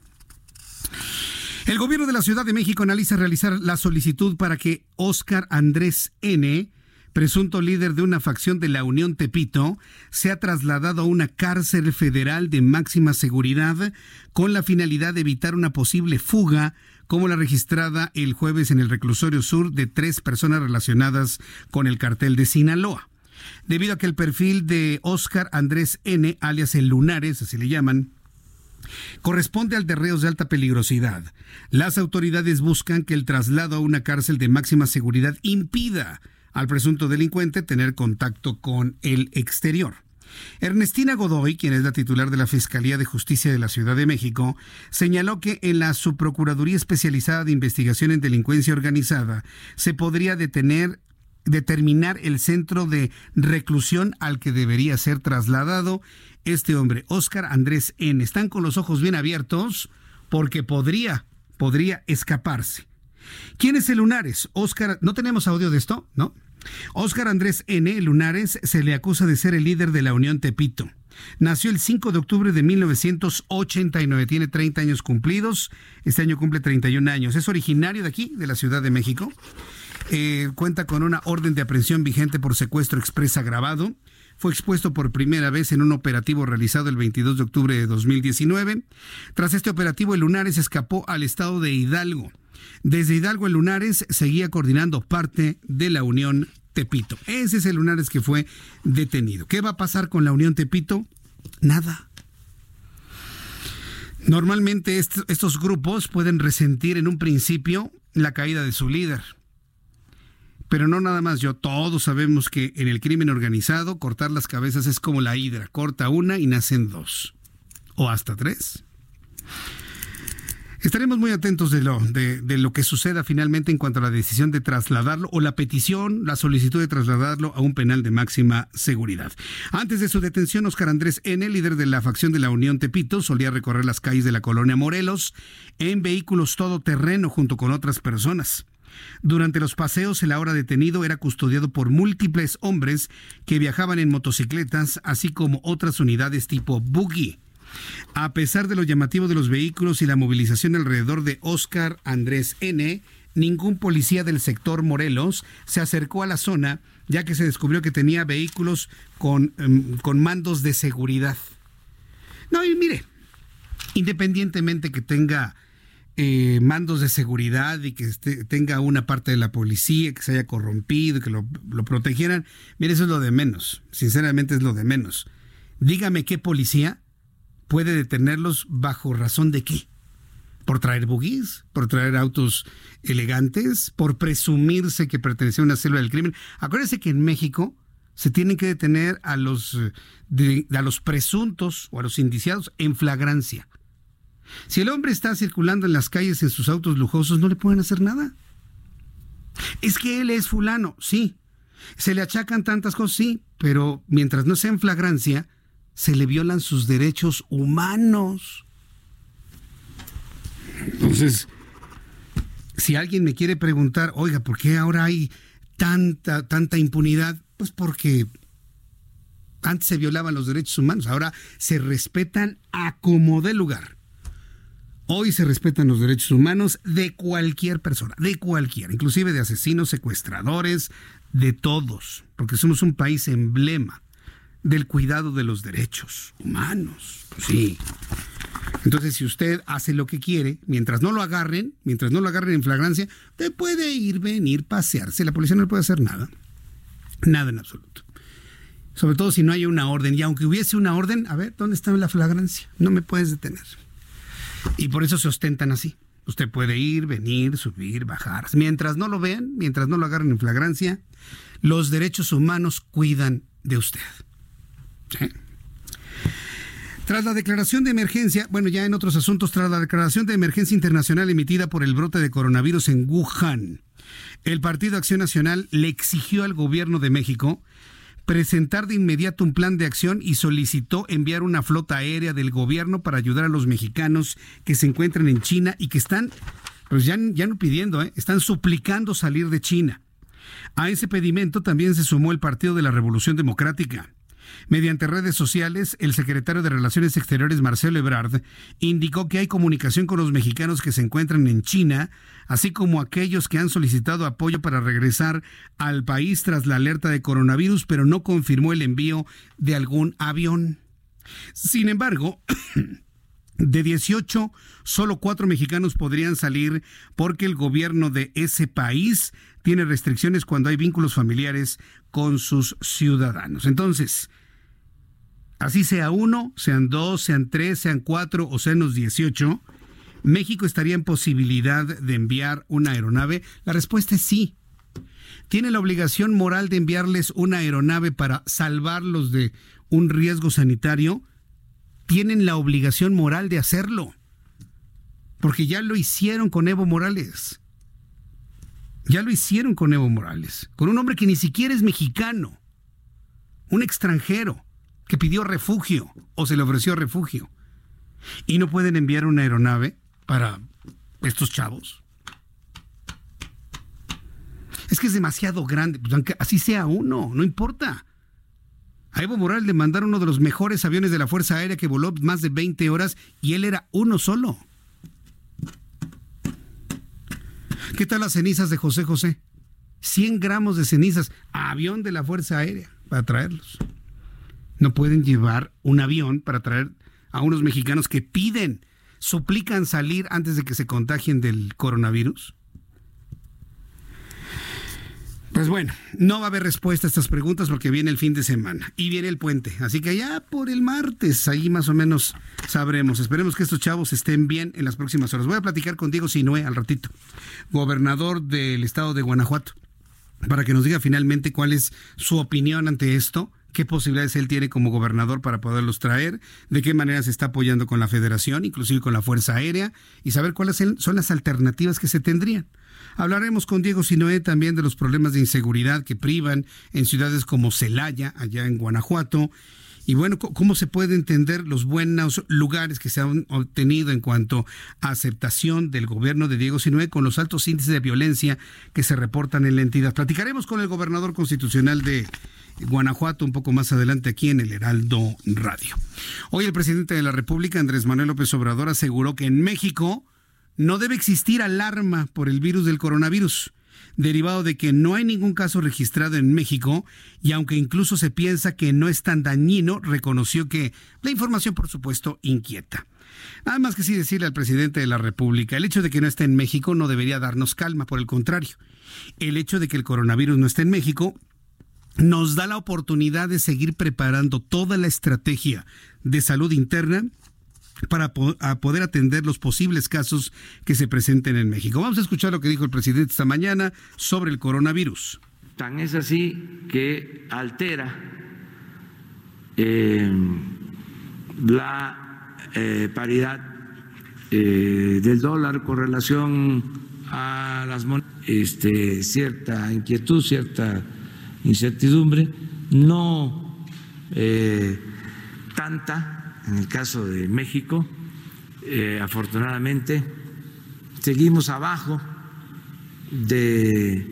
El gobierno de la Ciudad de México analiza realizar la solicitud para que Óscar Andrés N presunto líder de una facción de la Unión Tepito, se ha trasladado a una cárcel federal de máxima seguridad con la finalidad de evitar una posible fuga como la registrada el jueves en el reclusorio sur de tres personas relacionadas con el cartel de Sinaloa. Debido a que el perfil de Oscar Andrés N., alias el Lunares, así le llaman, corresponde al de reos de alta peligrosidad. Las autoridades buscan que el traslado a una cárcel de máxima seguridad impida al presunto delincuente tener contacto con el exterior. Ernestina Godoy, quien es la titular de la Fiscalía de Justicia de la Ciudad de México, señaló que en la Subprocuraduría Especializada de Investigación en Delincuencia Organizada se podría detener determinar el centro de reclusión al que debería ser trasladado este hombre, Óscar Andrés N. Están con los ojos bien abiertos porque podría, podría escaparse. ¿Quién es el Lunares? Óscar, ¿no tenemos audio de esto? ¿No? Óscar Andrés N. Lunares se le acusa de ser el líder de la Unión Tepito. Nació el 5 de octubre de 1989, tiene 30 años cumplidos, este año cumple 31 años. Es originario de aquí, de la Ciudad de México. Eh, cuenta con una orden de aprehensión vigente por secuestro expresa agravado. Fue expuesto por primera vez en un operativo realizado el 22 de octubre de 2019. Tras este operativo, el Lunares escapó al estado de Hidalgo. Desde Hidalgo, el Lunares seguía coordinando parte de la Unión Tepito. Ese es el Lunares que fue detenido. ¿Qué va a pasar con la Unión Tepito? Nada. Normalmente estos grupos pueden resentir en un principio la caída de su líder. Pero no nada más yo, todos sabemos que en el crimen organizado cortar las cabezas es como la hidra, corta una y nacen dos, o hasta tres. Estaremos muy atentos de lo, de, de, lo que suceda finalmente en cuanto a la decisión de trasladarlo o la petición, la solicitud de trasladarlo a un penal de máxima seguridad. Antes de su detención, Oscar Andrés N., líder de la facción de la Unión Tepito, solía recorrer las calles de la colonia Morelos en vehículos todoterreno junto con otras personas. Durante los paseos, el ahora detenido era custodiado por múltiples hombres que viajaban en motocicletas, así como otras unidades tipo buggy. A pesar de lo llamativo de los vehículos y la movilización alrededor de Oscar Andrés N., ningún policía del sector Morelos se acercó a la zona, ya que se descubrió que tenía vehículos con, um, con mandos de seguridad. No, y mire, independientemente que tenga eh, mandos de seguridad y que este, tenga una parte de la policía que se haya corrompido, que lo, lo protegieran, mire, eso es lo de menos, sinceramente es lo de menos. Dígame qué policía puede detenerlos bajo razón de qué. ¿Por traer buguís? ¿Por traer autos elegantes? ¿Por presumirse que pertenece a una célula del crimen? Acuérdense que en México se tienen que detener a los, a los presuntos o a los indiciados en flagrancia. Si el hombre está circulando en las calles en sus autos lujosos, no le pueden hacer nada. Es que él es fulano, sí. Se le achacan tantas cosas, sí, pero mientras no sea en flagrancia, se le violan sus derechos humanos. Entonces, si alguien me quiere preguntar, oiga, ¿por qué ahora hay tanta, tanta impunidad? Pues porque antes se violaban los derechos humanos, ahora se respetan a como de lugar. Hoy se respetan los derechos humanos de cualquier persona, de cualquiera, inclusive de asesinos, secuestradores, de todos, porque somos un país emblema del cuidado de los derechos humanos. Pues sí. Entonces, si usted hace lo que quiere, mientras no lo agarren, mientras no lo agarren en flagrancia, usted puede ir, venir, pasearse. La policía no le puede hacer nada. Nada en absoluto. Sobre todo si no hay una orden. Y aunque hubiese una orden, a ver, ¿dónde está la flagrancia? No me puedes detener. Y por eso se ostentan así. Usted puede ir, venir, subir, bajar. Mientras no lo vean, mientras no lo agarren en flagrancia, los derechos humanos cuidan de usted. Tras la declaración de emergencia, bueno, ya en otros asuntos, tras la declaración de emergencia internacional emitida por el brote de coronavirus en Wuhan, el Partido Acción Nacional le exigió al gobierno de México presentar de inmediato un plan de acción y solicitó enviar una flota aérea del gobierno para ayudar a los mexicanos que se encuentran en China y que están, pues ya, ya no pidiendo, ¿eh? están suplicando salir de China. A ese pedimento también se sumó el Partido de la Revolución Democrática. Mediante redes sociales, el secretario de Relaciones Exteriores, Marcelo Ebrard, indicó que hay comunicación con los mexicanos que se encuentran en China, así como aquellos que han solicitado apoyo para regresar al país tras la alerta de coronavirus, pero no confirmó el envío de algún avión. Sin embargo, De 18, solo cuatro mexicanos podrían salir porque el gobierno de ese país tiene restricciones cuando hay vínculos familiares con sus ciudadanos. Entonces, así sea uno, sean dos, sean tres, sean cuatro o sean los 18, ¿México estaría en posibilidad de enviar una aeronave? La respuesta es sí. ¿Tiene la obligación moral de enviarles una aeronave para salvarlos de un riesgo sanitario, tienen la obligación moral de hacerlo. Porque ya lo hicieron con Evo Morales. Ya lo hicieron con Evo Morales. Con un hombre que ni siquiera es mexicano. Un extranjero que pidió refugio o se le ofreció refugio. Y no pueden enviar una aeronave para estos chavos. Es que es demasiado grande, pues aunque así sea uno, no importa. A Evo Morales le mandaron uno de los mejores aviones de la Fuerza Aérea que voló más de 20 horas y él era uno solo. ¿Qué tal las cenizas de José José? 100 gramos de cenizas, avión de la Fuerza Aérea para traerlos. No pueden llevar un avión para traer a unos mexicanos que piden, suplican salir antes de que se contagien del coronavirus. Pues bueno, no va a haber respuesta a estas preguntas porque viene el fin de semana y viene el puente. Así que ya por el martes, ahí más o menos sabremos. Esperemos que estos chavos estén bien en las próximas horas. Voy a platicar con Diego Sinue al ratito, gobernador del estado de Guanajuato, para que nos diga finalmente cuál es su opinión ante esto qué posibilidades él tiene como gobernador para poderlos traer, de qué manera se está apoyando con la federación, inclusive con la Fuerza Aérea, y saber cuáles son las alternativas que se tendrían. Hablaremos con Diego Sinoé también de los problemas de inseguridad que privan en ciudades como Celaya, allá en Guanajuato, y bueno, ¿cómo se puede entender los buenos lugares que se han obtenido en cuanto a aceptación del gobierno de Diego Sinué con los altos índices de violencia que se reportan en la entidad? Platicaremos con el gobernador constitucional de Guanajuato un poco más adelante aquí en el Heraldo Radio. Hoy el presidente de la República, Andrés Manuel López Obrador, aseguró que en México no debe existir alarma por el virus del coronavirus, derivado de que no hay ningún caso registrado en México y aunque incluso se piensa que no es tan dañino, reconoció que la información, por supuesto, inquieta. Nada más que sí decirle al presidente de la República, el hecho de que no esté en México no debería darnos calma, por el contrario. El hecho de que el coronavirus no esté en México nos da la oportunidad de seguir preparando toda la estrategia de salud interna para poder atender los posibles casos que se presenten en México. Vamos a escuchar lo que dijo el presidente esta mañana sobre el coronavirus. Tan es así que altera eh, la eh, paridad eh, del dólar con relación a las monedas, este, cierta inquietud, cierta incertidumbre, no tanta en el caso de México, eh, afortunadamente, seguimos abajo de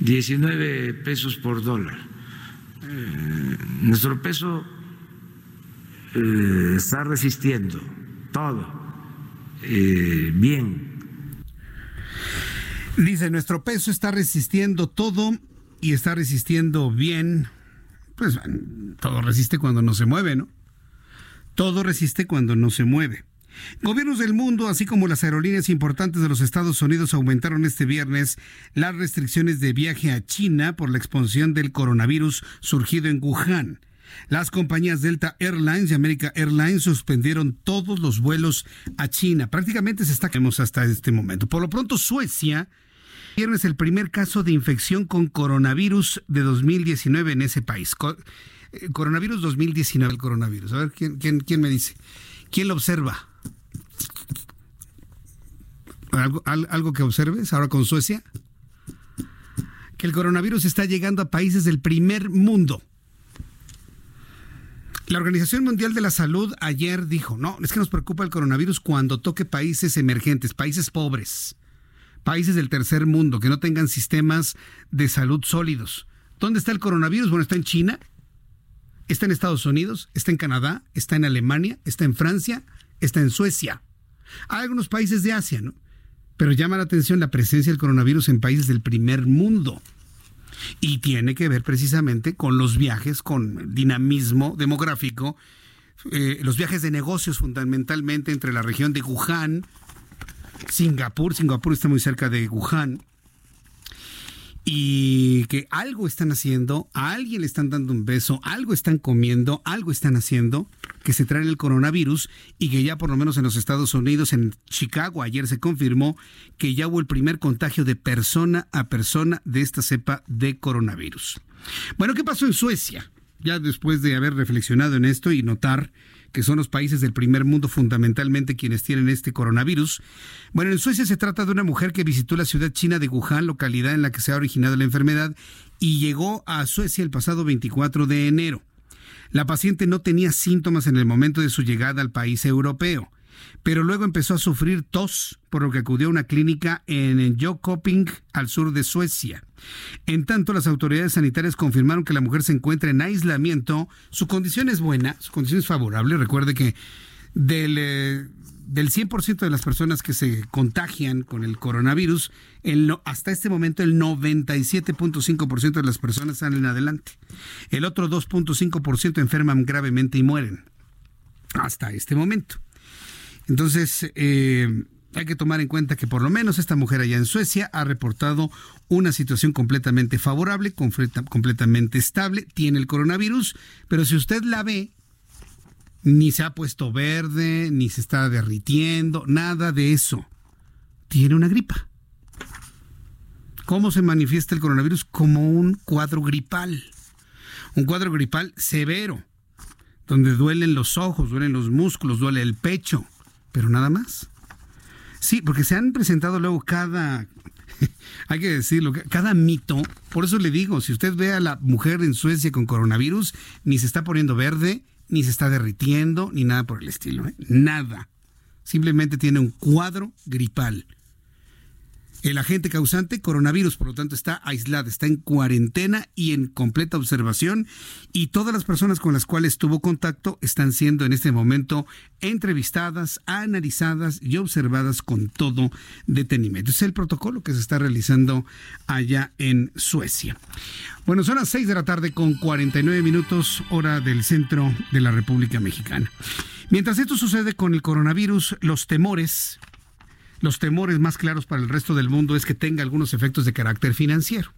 19 pesos por dólar. Eh, nuestro peso eh, está resistiendo todo bien. Dice, nuestro peso está resistiendo todo y está resistiendo bien. Pues todo resiste cuando no se mueve, ¿no? Todo resiste cuando no se mueve. Gobiernos del mundo, así como las aerolíneas importantes de los Estados Unidos, aumentaron este viernes las restricciones de viaje a China por la expansión del coronavirus surgido en Wuhan. Las compañías Delta Airlines y America Airlines suspendieron todos los vuelos a China. Prácticamente se está hasta este momento. Por lo pronto, Suecia viernes el primer caso de infección con coronavirus de 2019 en ese país. Eh, coronavirus 2019, el coronavirus. A ver, ¿quién, quién, quién me dice? ¿Quién lo observa? ¿Algo, ¿Algo que observes ahora con Suecia? Que el coronavirus está llegando a países del primer mundo. La Organización Mundial de la Salud ayer dijo, no, es que nos preocupa el coronavirus cuando toque países emergentes, países pobres, países del tercer mundo, que no tengan sistemas de salud sólidos. ¿Dónde está el coronavirus? Bueno, está en China, Está en Estados Unidos, está en Canadá, está en Alemania, está en Francia, está en Suecia. Hay algunos países de Asia, ¿no? Pero llama la atención la presencia del coronavirus en países del primer mundo. Y tiene que ver precisamente con los viajes, con dinamismo demográfico, eh, los viajes de negocios fundamentalmente entre la región de Wuhan, Singapur, Singapur está muy cerca de Wuhan, y que algo están haciendo, a alguien le están dando un beso, algo están comiendo, algo están haciendo que se trae el coronavirus y que ya por lo menos en los Estados Unidos, en Chicago, ayer se confirmó que ya hubo el primer contagio de persona a persona de esta cepa de coronavirus. Bueno, ¿qué pasó en Suecia? ya después de haber reflexionado en esto y notar que son los países del primer mundo fundamentalmente quienes tienen este coronavirus. Bueno, en Suecia se trata de una mujer que visitó la ciudad china de Wuhan, localidad en la que se ha originado la enfermedad, y llegó a Suecia el pasado 24 de enero. La paciente no tenía síntomas en el momento de su llegada al país europeo pero luego empezó a sufrir tos, por lo que acudió a una clínica en Jokoping, al sur de Suecia. En tanto, las autoridades sanitarias confirmaron que la mujer se encuentra en aislamiento. Su condición es buena, su condición es favorable. Recuerde que del, eh, del 100% de las personas que se contagian con el coronavirus, hasta este momento el 97.5% de las personas salen adelante. El otro 2.5% enferman gravemente y mueren. Hasta este momento. Entonces, eh, hay que tomar en cuenta que por lo menos esta mujer allá en Suecia ha reportado una situación completamente favorable, completamente estable, tiene el coronavirus, pero si usted la ve, ni se ha puesto verde, ni se está derritiendo, nada de eso. Tiene una gripa. ¿Cómo se manifiesta el coronavirus? Como un cuadro gripal. Un cuadro gripal severo, donde duelen los ojos, duelen los músculos, duele el pecho pero nada más. Sí, porque se han presentado luego cada, hay que decirlo, cada mito. Por eso le digo, si usted ve a la mujer en Suecia con coronavirus, ni se está poniendo verde, ni se está derritiendo, ni nada por el estilo. ¿eh? Nada. Simplemente tiene un cuadro gripal. El agente causante, coronavirus, por lo tanto, está aislado, está en cuarentena y en completa observación y todas las personas con las cuales tuvo contacto están siendo en este momento entrevistadas, analizadas y observadas con todo detenimiento. Es el protocolo que se está realizando allá en Suecia. Bueno, son las 6 de la tarde con 49 minutos hora del centro de la República Mexicana. Mientras esto sucede con el coronavirus, los temores los temores más claros para el resto del mundo es que tenga algunos efectos de carácter financiero.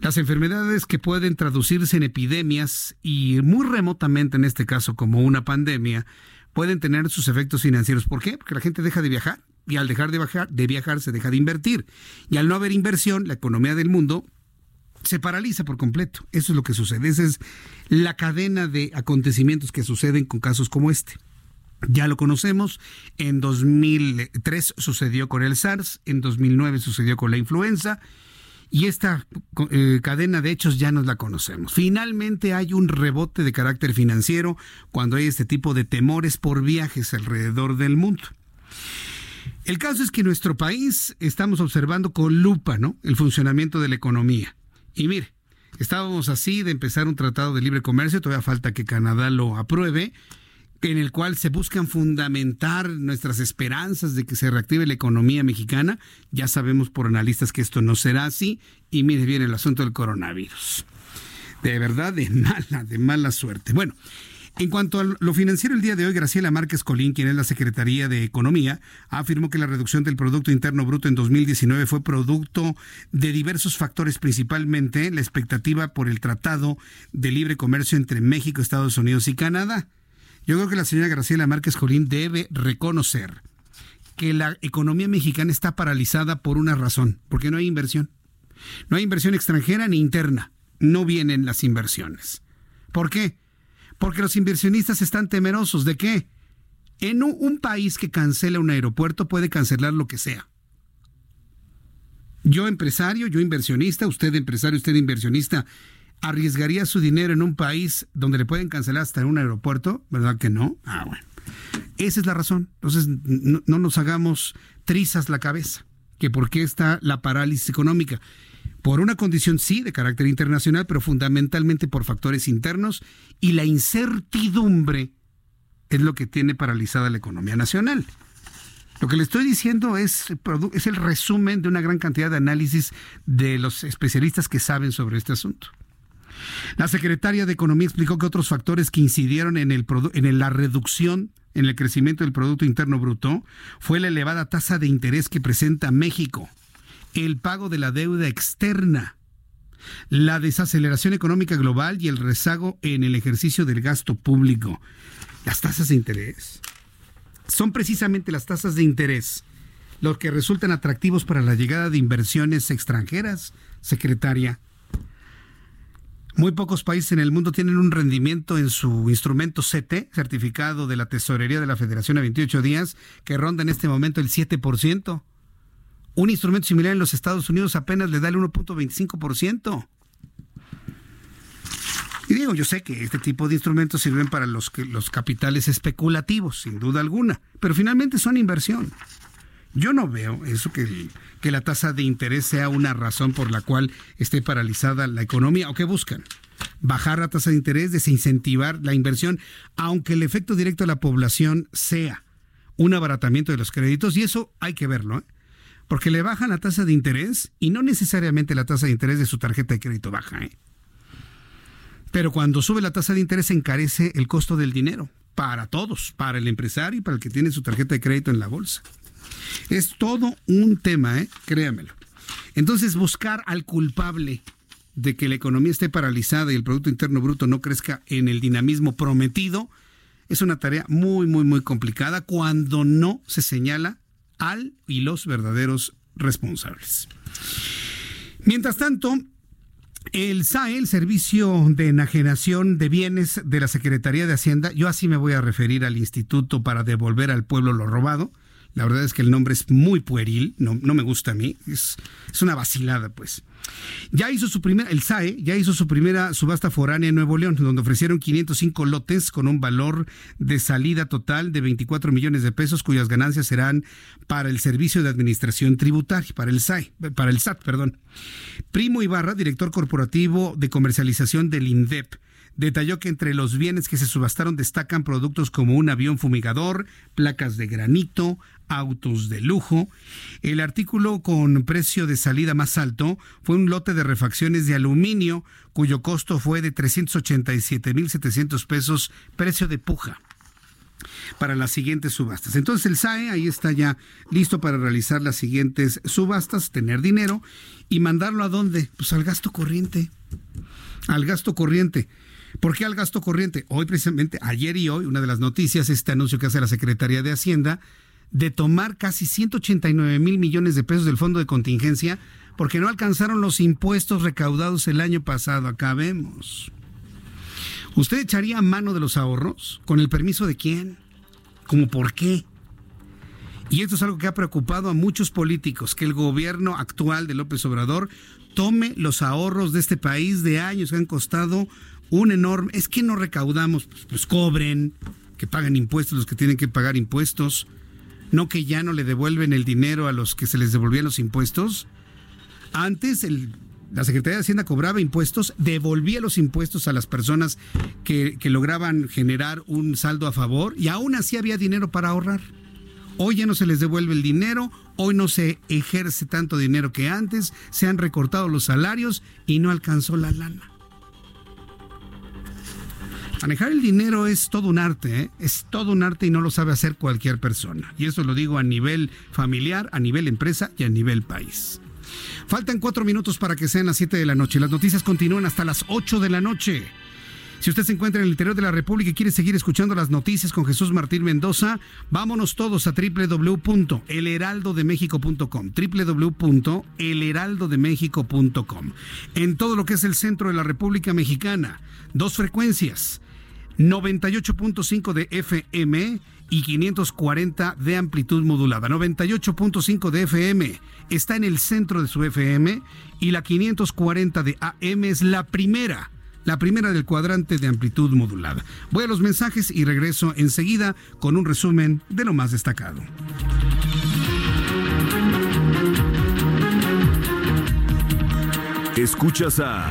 Las enfermedades que pueden traducirse en epidemias y muy remotamente en este caso como una pandemia pueden tener sus efectos financieros. ¿Por qué? Porque la gente deja de viajar y al dejar de viajar, de viajar se deja de invertir. Y al no haber inversión, la economía del mundo se paraliza por completo. Eso es lo que sucede. Esa es la cadena de acontecimientos que suceden con casos como este. Ya lo conocemos, en 2003 sucedió con el SARS, en 2009 sucedió con la influenza y esta eh, cadena de hechos ya nos la conocemos. Finalmente hay un rebote de carácter financiero cuando hay este tipo de temores por viajes alrededor del mundo. El caso es que en nuestro país estamos observando con lupa ¿no? el funcionamiento de la economía. Y mire, estábamos así de empezar un tratado de libre comercio, todavía falta que Canadá lo apruebe, en el cual se buscan fundamentar nuestras esperanzas de que se reactive la economía mexicana. Ya sabemos por analistas que esto no será así y mire bien el asunto del coronavirus. De verdad, de mala, de mala suerte. Bueno, en cuanto a lo financiero, el día de hoy, Graciela Márquez Colín, quien es la Secretaría de Economía, afirmó que la reducción del Producto Interno Bruto en 2019 fue producto de diversos factores, principalmente la expectativa por el Tratado de Libre Comercio entre México, Estados Unidos y Canadá. Yo creo que la señora Graciela Márquez Jolín debe reconocer que la economía mexicana está paralizada por una razón, porque no hay inversión. No hay inversión extranjera ni interna. No vienen las inversiones. ¿Por qué? Porque los inversionistas están temerosos de qué? En un, país que cancela un aeropuerto puede cancelar lo que sea. Yo empresario, yo inversionista, usted empresario, usted inversionista, ¿Arriesgaría su dinero en un país donde le pueden cancelar hasta en un aeropuerto? ¿Verdad que no? Ah, bueno. Esa es la razón. Entonces, no, nos hagamos trizas la cabeza. Que por qué está la parálisis económica. Por una condición, sí, de carácter internacional, pero fundamentalmente por factores internos y la incertidumbre es lo que tiene paralizada la economía nacional. Lo que le estoy diciendo es, es el resumen de una gran cantidad de análisis de los especialistas que saben sobre este asunto. La secretaria de Economía explicó que otros factores que incidieron en, la reducción en el crecimiento del Producto Interno Bruto fue la elevada tasa de interés que presenta México, el pago de la deuda externa, la desaceleración económica global y el rezago en el ejercicio del gasto público. Las tasas de interés son precisamente las tasas de interés los que resultan atractivos para la llegada de inversiones extranjeras, secretaria. Muy pocos países en el mundo tienen un rendimiento en su instrumento CT, certificado de la Tesorería de la Federación a 28 días, que ronda en este momento el 7%. Un instrumento similar en los Estados Unidos apenas le da el 1.25%. Y digo, yo sé que este tipo de instrumentos sirven para los, los capitales especulativos, sin duda alguna, pero finalmente son inversión. Yo no veo eso que, que la tasa de interés sea una razón por la cual esté paralizada la economía o que buscan. Bajar la tasa de interés, desincentivar la inversión, aunque el efecto directo a la población sea un abaratamiento de los créditos, y eso hay que verlo, ¿eh? porque le bajan la tasa de interés y no necesariamente la tasa de interés de su tarjeta de crédito baja. ¿eh? Pero cuando sube la tasa de interés encarece el costo del dinero para todos, para el empresario y para el que tiene su tarjeta de crédito en la bolsa. Es todo un tema, ¿eh? créamelo. Entonces, buscar al culpable de que la economía esté paralizada y el Producto Interno Bruto no crezca en el dinamismo prometido es una tarea muy, muy, muy complicada cuando no se señala al y los verdaderos responsables. Mientras tanto, el SAE, el Servicio de Enajenación de Bienes de la Secretaría de Hacienda, yo así me voy a referir al Instituto para devolver al pueblo lo robado, la verdad es que el nombre es muy pueril, no, no me gusta a mí, es, es una vacilada, pues. Ya hizo su primera, el SAE ya hizo su primera subasta foránea en Nuevo León, donde ofrecieron 505 lotes con un valor de salida total de 24 millones de pesos, cuyas ganancias serán para el Servicio de Administración Tributaria, para el SAE, para el SAT, perdón. Primo Ibarra, director corporativo de comercialización del INDEP, detalló que entre los bienes que se subastaron destacan productos como un avión fumigador, placas de granito, autos de lujo. El artículo con precio de salida más alto fue un lote de refacciones de aluminio cuyo costo fue de 387.700 pesos, precio de puja para las siguientes subastas. Entonces el SAE ahí está ya listo para realizar las siguientes subastas, tener dinero y mandarlo a dónde? Pues al gasto corriente. Al gasto corriente. ¿Por qué al gasto corriente? Hoy precisamente, ayer y hoy, una de las noticias, este anuncio que hace la Secretaría de Hacienda, de tomar casi 189 mil millones de pesos del fondo de contingencia porque no alcanzaron los impuestos recaudados el año pasado. Acá vemos. ¿Usted echaría mano de los ahorros? ¿Con el permiso de quién? ¿Cómo por qué? Y esto es algo que ha preocupado a muchos políticos, que el gobierno actual de López Obrador tome los ahorros de este país de años que han costado un enorme... Es que no recaudamos, pues, pues cobren, que pagan impuestos los que tienen que pagar impuestos no que ya no le devuelven el dinero a los que se les devolvían los impuestos. Antes la Secretaría de Hacienda cobraba impuestos, devolvía los impuestos a las personas que, que lograban generar un saldo a favor y aún así había dinero para ahorrar. Hoy ya no se les devuelve el dinero, hoy no se ejerce tanto dinero que antes, se han recortado los salarios y no alcanzó la lana. Manejar el dinero es todo un arte, ¿eh? es todo un arte y no lo sabe hacer cualquier persona. Y eso lo digo a nivel familiar, a nivel empresa y a nivel país. Faltan cuatro minutos para que sean las siete de la noche. Las noticias continúan hasta las ocho de la noche. Si usted se encuentra en el interior de la República y quiere seguir escuchando las noticias con Jesús Martín Mendoza, vámonos todos a www.elheraldodemexico.com, www.elheraldodemexico.com. En todo lo que es el centro de la República Mexicana, dos frecuencias, 98.5 de FM y 540 de amplitud modulada. 98.5 de FM está en el centro de su FM y la 540 de AM es la primera, la primera del cuadrante de amplitud modulada. Voy a los mensajes y regreso enseguida con un resumen de lo más destacado. Escuchas a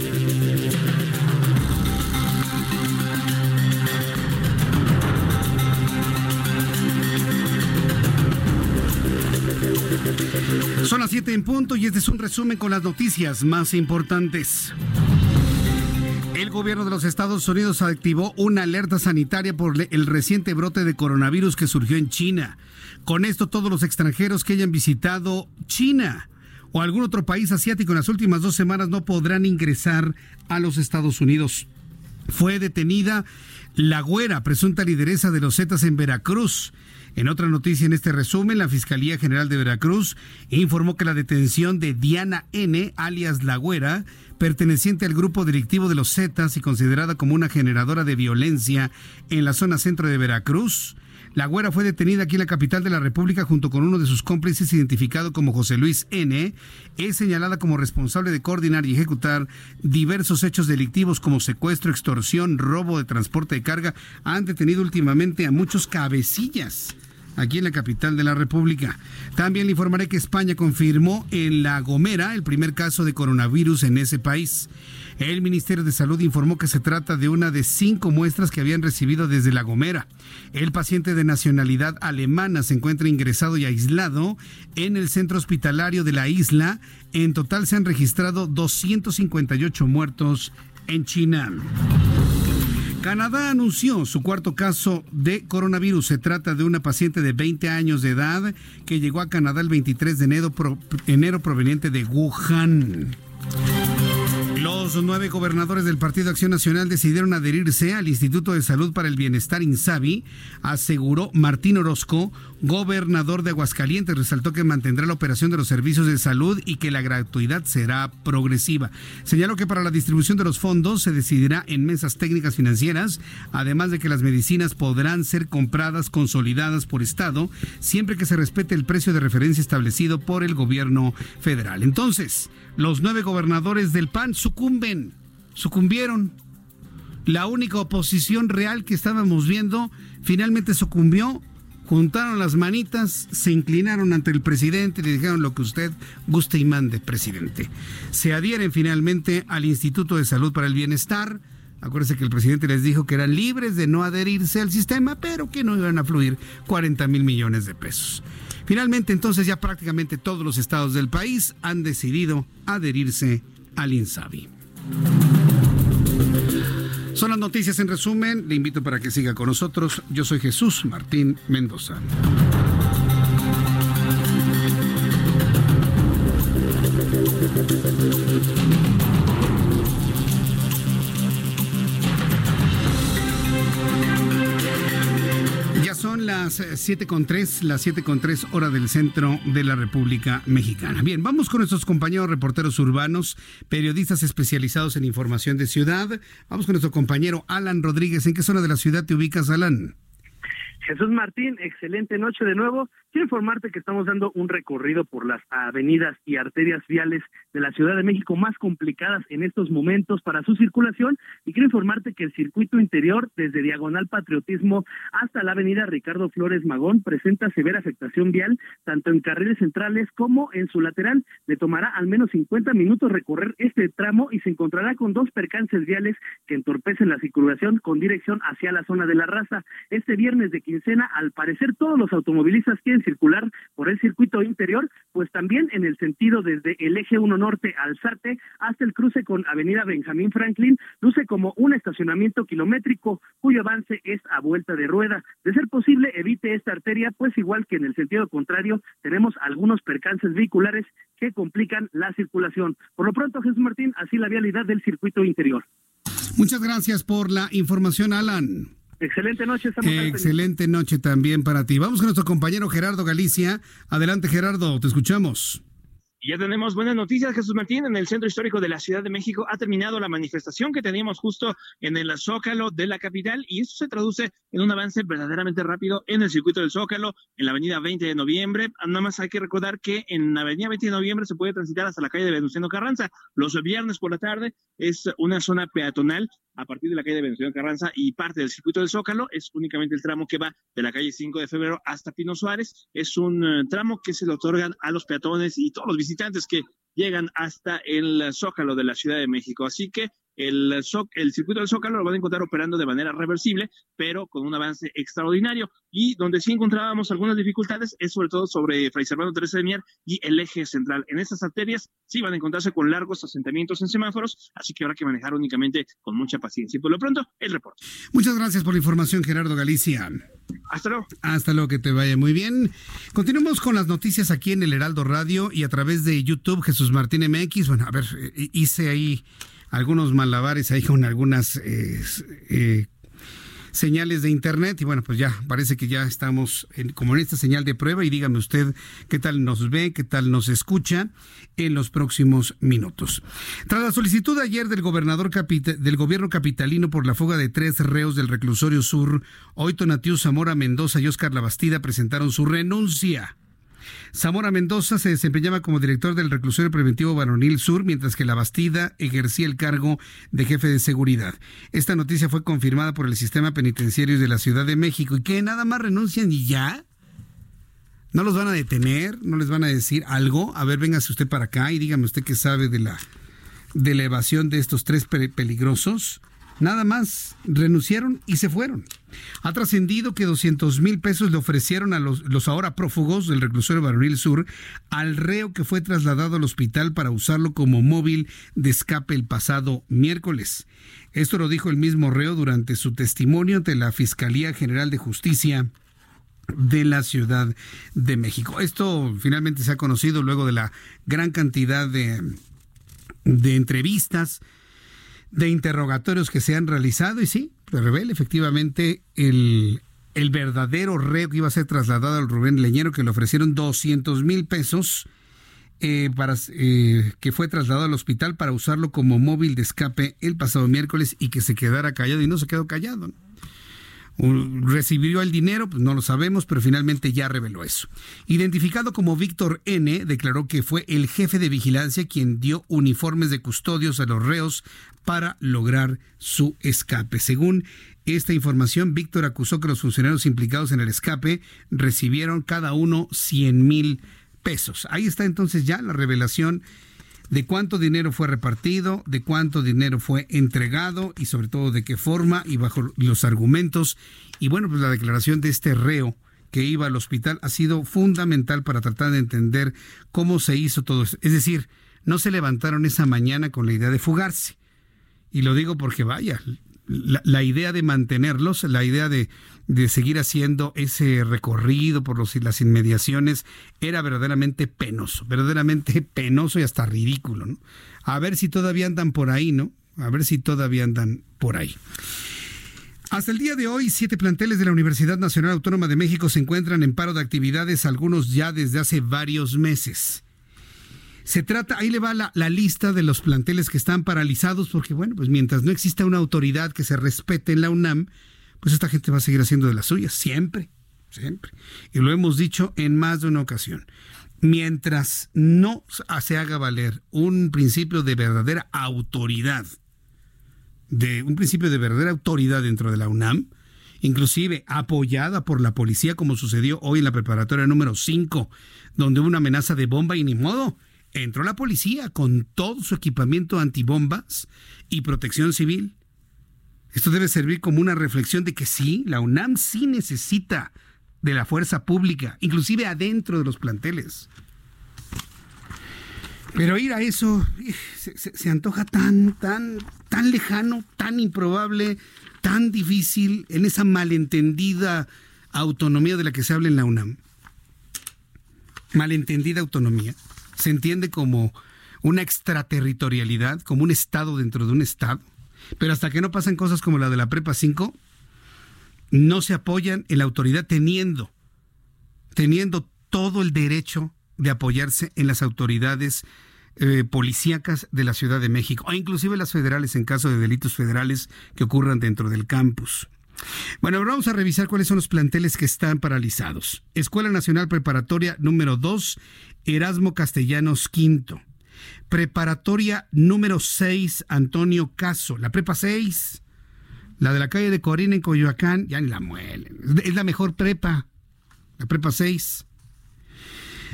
Las 7 en punto y este es un resumen con las noticias más importantes. El gobierno de los Estados Unidos activó una alerta sanitaria por el reciente brote de coronavirus que surgió en China. Con esto, todos los extranjeros que hayan visitado China o algún otro país asiático en las últimas dos semanas no podrán ingresar a los Estados Unidos. Fue detenida la güera, presunta lideresa de los Zetas en Veracruz. En otra noticia en este resumen, la Fiscalía General de Veracruz informó que la detención de Diana N., alias La Güera, perteneciente al grupo directivo de los Zetas y considerada como una generadora de violencia en la zona centro de Veracruz, la güera fue detenida aquí en la capital de la República junto con uno de sus cómplices identificado como José Luis N. Es señalada como responsable de coordinar y ejecutar diversos hechos delictivos como secuestro, extorsión, robo de transporte de carga. Han detenido últimamente a muchos cabecillas aquí en la capital de la República. También le informaré que España confirmó en La Gomera el primer caso de coronavirus en ese país. El Ministerio de Salud informó que se trata de una de cinco muestras que habían recibido desde La Gomera. El paciente de nacionalidad alemana se encuentra ingresado y aislado en el centro hospitalario de la isla. En total se han registrado 258 muertos en China. Canadá anunció su cuarto caso de coronavirus. Se trata de una paciente de 20 años de edad que llegó a Canadá el 23 de enero, proveniente de Wuhan. Los nueve gobernadores del Partido Acción Nacional decidieron adherirse al Instituto de Salud para el Bienestar INSABI, aseguró Martín Orozco, gobernador de Aguascalientes. Resaltó que mantendrá la operación de los servicios de salud y que la gratuidad será progresiva. Señaló que para la distribución de los fondos se decidirá en mesas técnicas financieras, además de que las medicinas podrán ser compradas consolidadas por Estado, siempre que se respete el precio de referencia establecido por el gobierno federal. Entonces, los nueve gobernadores del PAN sucumben, sucumbieron. La única oposición real que estábamos viendo finalmente sucumbió, juntaron las manitas, se inclinaron ante el presidente y le dijeron lo que usted guste y mande, presidente. Se adhieren finalmente al Instituto de Salud para el Bienestar. Acuérdense que el presidente les dijo que eran libres de no adherirse al sistema, pero que no iban a fluir 40 mil millones de pesos. Finalmente, entonces ya prácticamente todos los estados del país han decidido adherirse al INSABI. Son las noticias en resumen. Le invito para que siga con nosotros. Yo soy Jesús Martín Mendoza. Las 7 eh, con 3, las 7 con 3 hora del centro de la República Mexicana. Bien, vamos con nuestros compañeros reporteros urbanos, periodistas especializados en información de ciudad. Vamos con nuestro compañero Alan Rodríguez. ¿En qué zona de la ciudad te ubicas, Alan? Jesús Martín, excelente noche de nuevo. Quiero informarte que estamos dando un recorrido por las avenidas y arterias viales de la Ciudad de México más complicadas en estos momentos para su circulación y quiero informarte que el circuito interior desde Diagonal Patriotismo hasta la avenida Ricardo Flores Magón presenta severa afectación vial tanto en carriles centrales como en su lateral. Le tomará al menos 50 minutos recorrer este tramo y se encontrará con dos percances viales que entorpecen la circulación con dirección hacia la zona de la raza. Este viernes de quincena, al parecer todos los automovilistas quieren circular por el circuito interior, pues también en el sentido desde el eje 1 norte al Sarte hasta el cruce con Avenida Benjamín Franklin, luce como un estacionamiento kilométrico cuyo avance es a vuelta de rueda. De ser posible, evite esta arteria, pues igual que en el sentido contrario, tenemos algunos percances vehiculares que complican la circulación. Por lo pronto, Jesús Martín, así la vialidad del circuito interior. Muchas gracias por la información, Alan. Excelente noche. Estamos Excelente noche también para ti. Vamos con nuestro compañero Gerardo Galicia. Adelante, Gerardo, te escuchamos. Ya tenemos buenas noticias, Jesús Martín. En el Centro Histórico de la Ciudad de México ha terminado la manifestación que teníamos justo en el Zócalo de la capital y eso se traduce en un avance verdaderamente rápido en el circuito del Zócalo, en la avenida 20 de noviembre. Nada más hay que recordar que en la avenida 20 de noviembre se puede transitar hasta la calle de Venustiano Carranza. Los viernes por la tarde es una zona peatonal a partir de la calle de Venezuela Carranza y parte del circuito del Zócalo. Es únicamente el tramo que va de la calle 5 de febrero hasta Pino Suárez. Es un eh, tramo que se le otorgan a los peatones y todos los visitantes que llegan hasta el Zócalo de la Ciudad de México. Así que el, el circuito del Zócalo lo van a encontrar operando de manera reversible, pero con un avance extraordinario. Y donde sí encontrábamos algunas dificultades es sobre todo sobre Fray Servando Teresa de Mier y el eje central. En estas arterias sí van a encontrarse con largos asentamientos en semáforos, así que habrá que manejar únicamente con mucha paciencia. Y por lo pronto, el reporte. Muchas gracias por la información, Gerardo Galicia. Hasta luego. Hasta luego, que te vaya muy bien. Continuamos con las noticias aquí en el Heraldo Radio y a través de YouTube, Jesús Martín MX. Bueno, a ver, eh, hice ahí algunos malabares ahí con algunas eh, señales de internet y bueno, pues ya parece que ya estamos como en esta señal de prueba y dígame usted qué tal nos ve, qué tal nos escucha en los próximos minutos. Tras la solicitud ayer del gobernador del gobierno capitalino por la fuga de tres reos del reclusorio sur, hoy Tonatiu Zamora Mendoza y Oscar Labastida presentaron su renuncia. Zamora Mendoza se desempeñaba como director del reclusorio preventivo Baronil Sur, mientras que La Bastida ejercía el cargo de jefe de seguridad. Esta noticia fue confirmada por el sistema penitenciario de la Ciudad de México. ¿Y que nada más renuncian y ya? ¿No los van a detener? ¿No les van a decir algo? A ver, véngase usted para acá y dígame usted qué sabe de la, de la evasión de estos tres peligrosos. Nada más renunciaron y se fueron. Ha trascendido que 200 mil pesos le ofrecieron a los, ahora prófugos del reclusorio Baronil Sur al reo que fue trasladado al hospital para usarlo como móvil de escape el pasado miércoles. Esto lo dijo el mismo reo durante su testimonio ante la Fiscalía General de Justicia de la Ciudad de México. Esto finalmente se ha conocido luego de la gran cantidad de entrevistas de interrogatorios que se han realizado y sí, revela efectivamente el, el verdadero reo que iba a ser trasladado al Rubén Leñero, que le ofrecieron 200 mil pesos eh, para eh, que fue trasladado al hospital para usarlo como móvil de escape el pasado miércoles y que se quedara callado y no se quedó callado. ¿Recibió el dinero? Pues no lo sabemos, pero finalmente ya reveló eso. Identificado como Víctor N., declaró que fue el jefe de vigilancia quien dio uniformes de custodios a los reos para lograr su escape. Según esta información, Víctor acusó que los funcionarios implicados en el escape recibieron cada uno 100 mil pesos. Ahí está entonces ya la revelación de cuánto dinero fue repartido, de cuánto dinero fue entregado y sobre todo de qué forma y bajo los argumentos. Y bueno, pues la declaración de este reo que iba al hospital ha sido fundamental para tratar de entender cómo se hizo todo eso. Es decir, no se levantaron esa mañana con la idea de fugarse. Y lo digo porque vaya, la, idea de mantenerlos, la idea de, de, seguir haciendo ese recorrido por los, las inmediaciones era verdaderamente penoso, verdaderamente penoso y hasta ridículo. A ver si todavía andan por ahí, ¿no? A ver si todavía andan por ahí. Hasta el día de hoy, siete planteles de la Universidad Nacional Autónoma de México se encuentran en paro de actividades, algunos ya desde hace varios meses. Se trata, ahí le va la, lista de los planteles que están paralizados, porque bueno, pues mientras no exista una autoridad que se respete en la UNAM, pues esta gente va a seguir haciendo de las suyas, siempre, siempre. Y lo hemos dicho en más de una ocasión. Mientras no se haga valer un principio de verdadera autoridad, de un principio de verdadera autoridad dentro de la UNAM, inclusive apoyada por la policía, como sucedió hoy en la preparatoria número 5, donde hubo una amenaza de bomba y ni modo entró la policía con todo su equipamiento antibombas y protección civil. Esto debe servir como una reflexión de que sí, la UNAM sí necesita de la fuerza pública, inclusive adentro de los planteles. Pero ir a eso se, se, antoja tan, tan, tan lejano, tan improbable, tan difícil en esa malentendida autonomía de la que se habla en la UNAM. Malentendida autonomía se entiende como una extraterritorialidad, como un Estado dentro de un Estado. Pero hasta que no pasan cosas como la de la Prepa 5, no se apoyan en la autoridad teniendo, teniendo todo el derecho de apoyarse en las autoridades eh, policíacas de la Ciudad de México, o inclusive las federales en caso de delitos federales que ocurran dentro del campus. Bueno, ahora vamos a revisar cuáles son los planteles que están paralizados. Escuela Nacional Preparatoria número 2, Erasmo Castellanos V. Preparatoria número 6, Antonio Caso. La prepa 6, la de la calle de Corina en Coyoacán, ya ni la muelen. Es la mejor prepa, la prepa 6.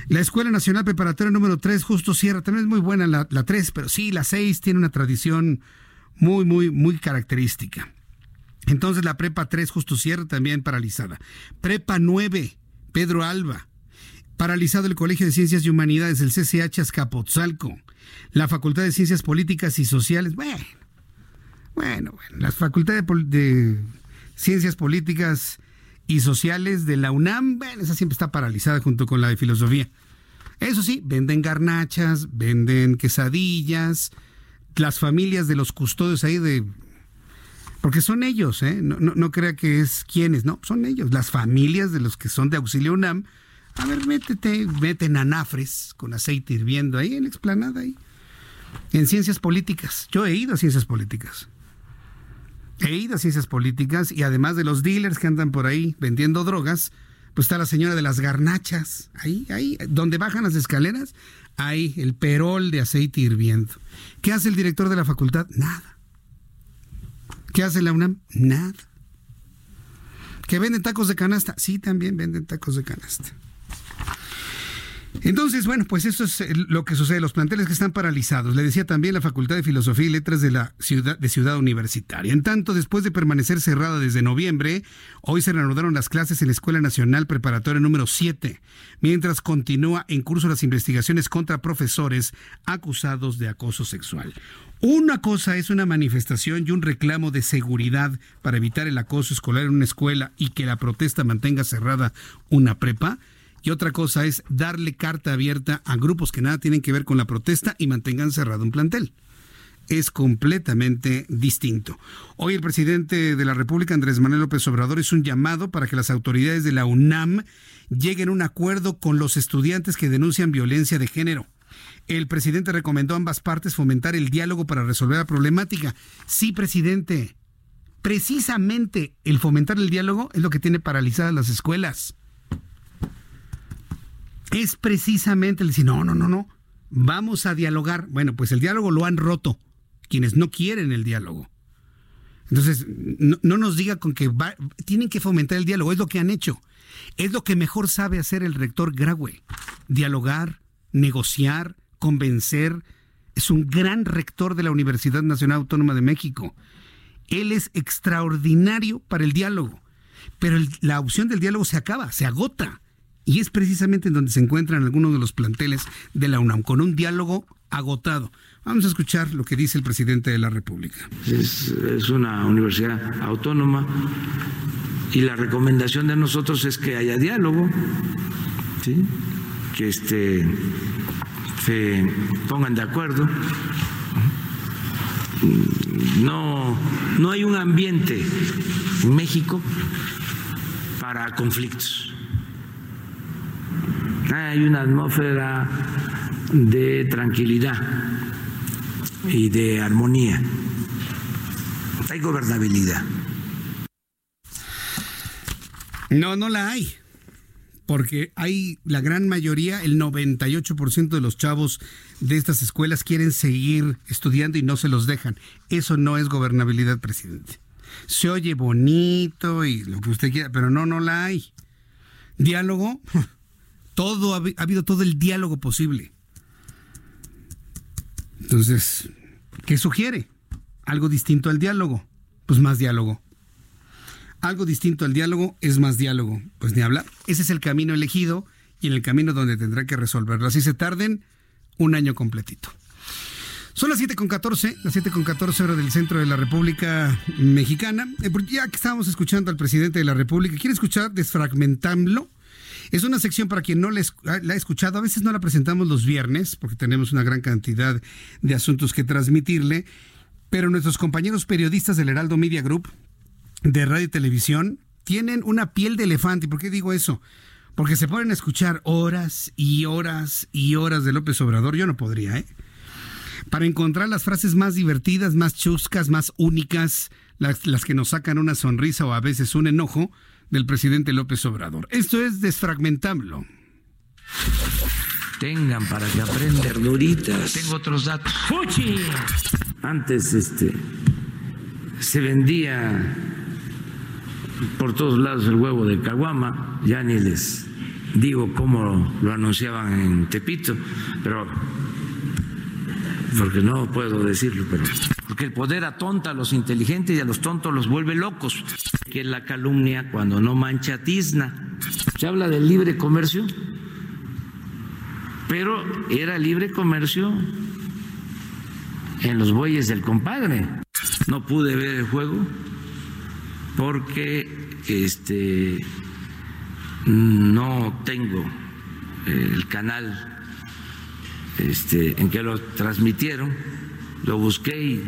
La Escuela Nacional Preparatoria número 3, Justo Sierra, también es muy buena la, la 3, pero sí, la 6 tiene una tradición muy, muy, muy característica. Entonces la Prepa 3, Justo Sierra, también paralizada. Prepa 9, Pedro Alba. Paralizado el Colegio de Ciencias y Humanidades, el CCH Azcapotzalco. La Facultad de Ciencias Políticas y Sociales. Bueno, bueno, bueno. La Facultad de, de Ciencias Políticas y Sociales de la UNAM, bueno, esa siempre está paralizada junto con la de Filosofía. Eso sí, venden garnachas, venden quesadillas. Las familias de los custodios ahí de porque son ellos, ¿eh? No, no, crea que es quienes, no, son ellos, las familias de los que son de Auxilio UNAM. A ver, métete, meten anafres con aceite hirviendo ahí en la explanada ahí. En ciencias políticas. Yo he ido a ciencias políticas. He ido a ciencias políticas y además de los dealers que andan por ahí vendiendo drogas, pues está la señora de las garnachas, ahí, ahí, donde bajan las escaleras, ahí, el perol de aceite hirviendo. ¿Qué hace el director de la facultad? Nada. ¿Qué hace la UNAM? Nada. ¿Que venden tacos de canasta? Sí, también venden tacos de canasta. Entonces, bueno, pues eso es lo que sucede. Los planteles que están paralizados. Le decía también la Facultad de Filosofía y Letras de la ciudad, de Ciudad Universitaria. En tanto, después de permanecer cerrada desde noviembre, hoy se reanudaron las clases en la Escuela Nacional Preparatoria número 7, mientras continúa en curso las investigaciones contra profesores acusados de acoso sexual. Una cosa es una manifestación y un reclamo de seguridad para evitar el acoso escolar en una escuela y que la protesta mantenga cerrada una prepa. Y otra cosa es darle carta abierta a grupos que nada tienen que ver con la protesta y mantengan cerrado un plantel. Es completamente distinto. Hoy el presidente de la República, Andrés Manuel López Obrador, hizo un llamado para que las autoridades de la UNAM lleguen a un acuerdo con los estudiantes que denuncian violencia de género. El presidente recomendó a ambas partes fomentar el diálogo para resolver la problemática. Sí, presidente. Precisamente el fomentar el diálogo es lo que tiene paralizadas las escuelas. Es precisamente el decir, no, no, no, no, vamos a dialogar. Bueno, pues el diálogo lo han roto quienes no quieren el diálogo. Entonces, no, nos diga con que tienen que fomentar el diálogo, es lo que han hecho. Es lo que mejor sabe hacer el rector Graue. Dialogar, negociar, convencer. Es un gran rector de la Universidad Nacional Autónoma de México. Él es extraordinario para el diálogo, pero la opción del diálogo se acaba, se agota. Y es precisamente en donde se encuentran algunos de los planteles de la UNAM, con un diálogo agotado. Vamos a escuchar lo que dice el presidente de la República. Es, una universidad autónoma y la recomendación de nosotros es que haya diálogo, ¿sí? que este, se pongan de acuerdo. No, no hay un ambiente en México para conflictos. Hay una atmósfera de tranquilidad y de armonía. Hay gobernabilidad. No, no la hay porque hay la gran mayoría, el 98% de los chavos de estas escuelas quieren seguir estudiando y no se los dejan. Eso no es gobernabilidad, presidente. Se oye bonito y lo que usted quiera, pero no, no la hay. Diálogo, todo ha, habido todo el diálogo posible. Entonces, ¿qué sugiere? Algo distinto al diálogo. Pues más diálogo. Algo distinto al diálogo es más diálogo. Pues ni hablar. Ese es el camino elegido y en el camino donde tendrá que resolverlo. Así se tarden un año completito. Son las 7.14, las 7.14 horas del centro de la República Mexicana. Eh, ya que estábamos escuchando al presidente de la República, ¿quiere escuchar Desfragmentando? Es una sección para quien no la, ha escuchado. A veces no la presentamos los viernes porque tenemos una gran cantidad de asuntos que transmitirle. Pero nuestros compañeros periodistas del Heraldo Media Group de radio y televisión tienen una piel de elefante. ¿Y por qué digo eso? Porque se pueden escuchar horas y horas y horas de López Obrador. Yo no podría, ¿eh? Para encontrar las frases más divertidas, más chuscas, más únicas, las que nos sacan una sonrisa o a veces un enojo del presidente López Obrador. Esto es desfragmentablo. tengan para que aprendan duritas. Tengo otros datos. ¡Fuchi! Antes este se vendía por todos lados el huevo de caguama, ya ni les digo cómo lo anunciaban en Tepito, pero porque no puedo decirlo, pero porque el poder atonta a los inteligentes y a los tontos los vuelve locos, que la calumnia cuando no mancha tizna. Se habla del libre comercio, pero era libre comercio en los bueyes del compadre. No pude ver el juego porque este no tengo el canal este, en que lo transmitieron, lo busqué y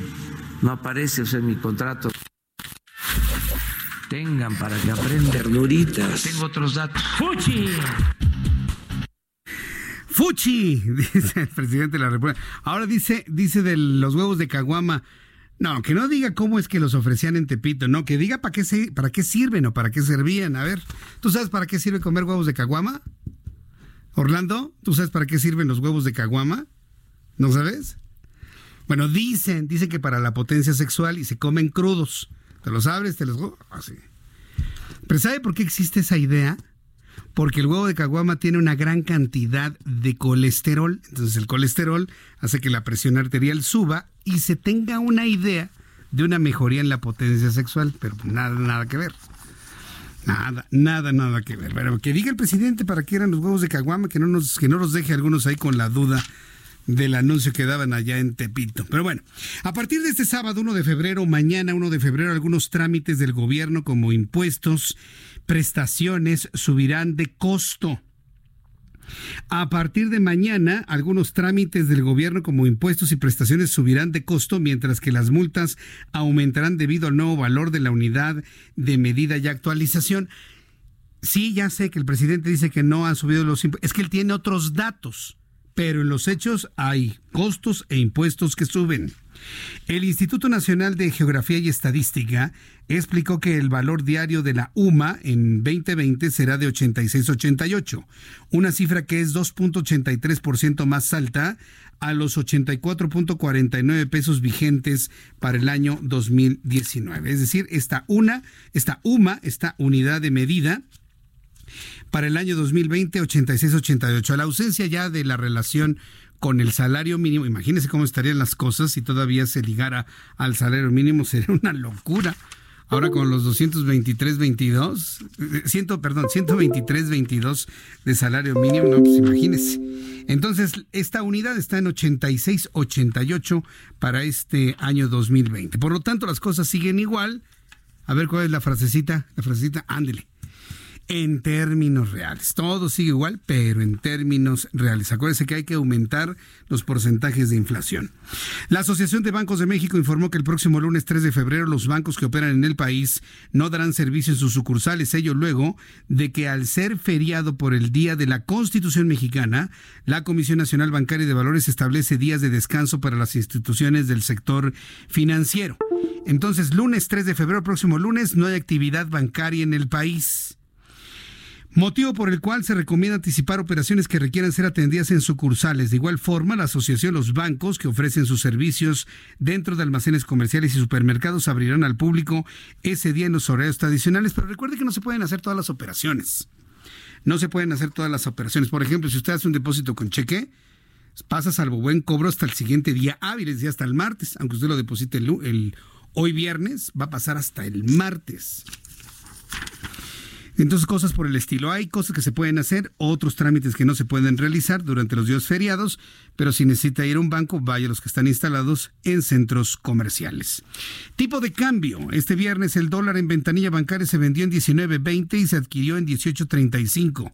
no aparece, o sea, en mi contrato. Tengan para que aprendan duritas. Tengo otros datos. ¡Fuchi! ¡Fuchi! Dice el presidente de la República. Ahora dice, dice de los huevos de caguama. No, que no diga cómo es que los ofrecían en Tepito, no, que diga para qué, se, para qué sirven o para qué servían. A ver, ¿tú sabes para qué sirve comer huevos de caguama? Orlando, ¿tú sabes para qué sirven los huevos de caguama? ¿No sabes? Bueno, dicen, dicen que para la potencia sexual y se comen crudos. Te los abres, te los... Así. Pero ¿sabe por qué existe esa idea? Porque el huevo de caguama tiene una gran cantidad de colesterol. Entonces el colesterol hace que la presión arterial suba y se tenga una idea de una mejoría en la potencia sexual. Pero nada, nada que ver. Nada, nada, nada que ver. Pero que diga el presidente para qué eran los huevos de caguama, que no nos, que no los deje algunos ahí con la duda del anuncio que daban allá en Tepito. Pero bueno, a partir de este sábado 1 de febrero, mañana 1 de febrero, algunos trámites del gobierno como impuestos, prestaciones subirán de costo. A partir de mañana, algunos trámites del gobierno como impuestos y prestaciones subirán de costo, mientras que las multas aumentarán debido al nuevo valor de la unidad de medida y actualización. Sí, ya sé que el presidente dice que no han subido los impuestos. Es que él tiene otros datos, pero en los hechos hay costos e impuestos que suben. El Instituto Nacional de Geografía y Estadística explicó que el valor diario de la UMA en 2020 será de 86.88, una cifra que es 2.83% más alta a los 84.49 pesos vigentes para el año 2019. Es decir, esta una, esta UMA, esta unidad de medida para el año 2020 86.88. A la ausencia ya de la relación con el salario mínimo. Imagínense cómo estarían las cosas si todavía se ligara al salario mínimo. Sería una locura. Ahora con los 223.22, ciento, perdón, 123.22 de salario mínimo, no, pues imagínense. Entonces, esta unidad está en 86.88 para este año 2020. Por lo tanto, las cosas siguen igual. A ver cuál es la frasecita, la frasecita, ándele en términos reales. Todo sigue igual, pero en términos reales. Acuérdense que hay que aumentar los porcentajes de inflación. La Asociación de Bancos de México informó que el próximo lunes 3 de febrero los bancos que operan en el país no darán servicio en sus sucursales, ello luego de que al ser feriado por el Día de la Constitución Mexicana, la Comisión Nacional Bancaria de Valores establece días de descanso para las instituciones del sector financiero. Entonces, lunes 3 de febrero, próximo lunes, no hay actividad bancaria en el país motivo por el cual se recomienda anticipar operaciones que requieran ser atendidas en sucursales. De igual forma, la asociación Los Bancos, que ofrecen sus servicios dentro de almacenes comerciales y supermercados, abrirán al público ese día en los horarios tradicionales, pero recuerde que no se pueden hacer todas las operaciones. No se pueden hacer todas las operaciones. Por ejemplo, si usted hace un depósito con cheque, pasa salvo buen cobro hasta el siguiente día hábil, es decir, hasta el martes. Aunque usted lo deposite el hoy viernes, va a pasar hasta el martes. Entonces, cosas por el estilo. Hay cosas que se pueden hacer, otros trámites que no se pueden realizar durante los días feriados, pero si necesita ir a un banco, vaya a los que están instalados en centros comerciales. Tipo de cambio. Este viernes el dólar en ventanilla bancaria se vendió en 19.20 y se adquirió en 18.35.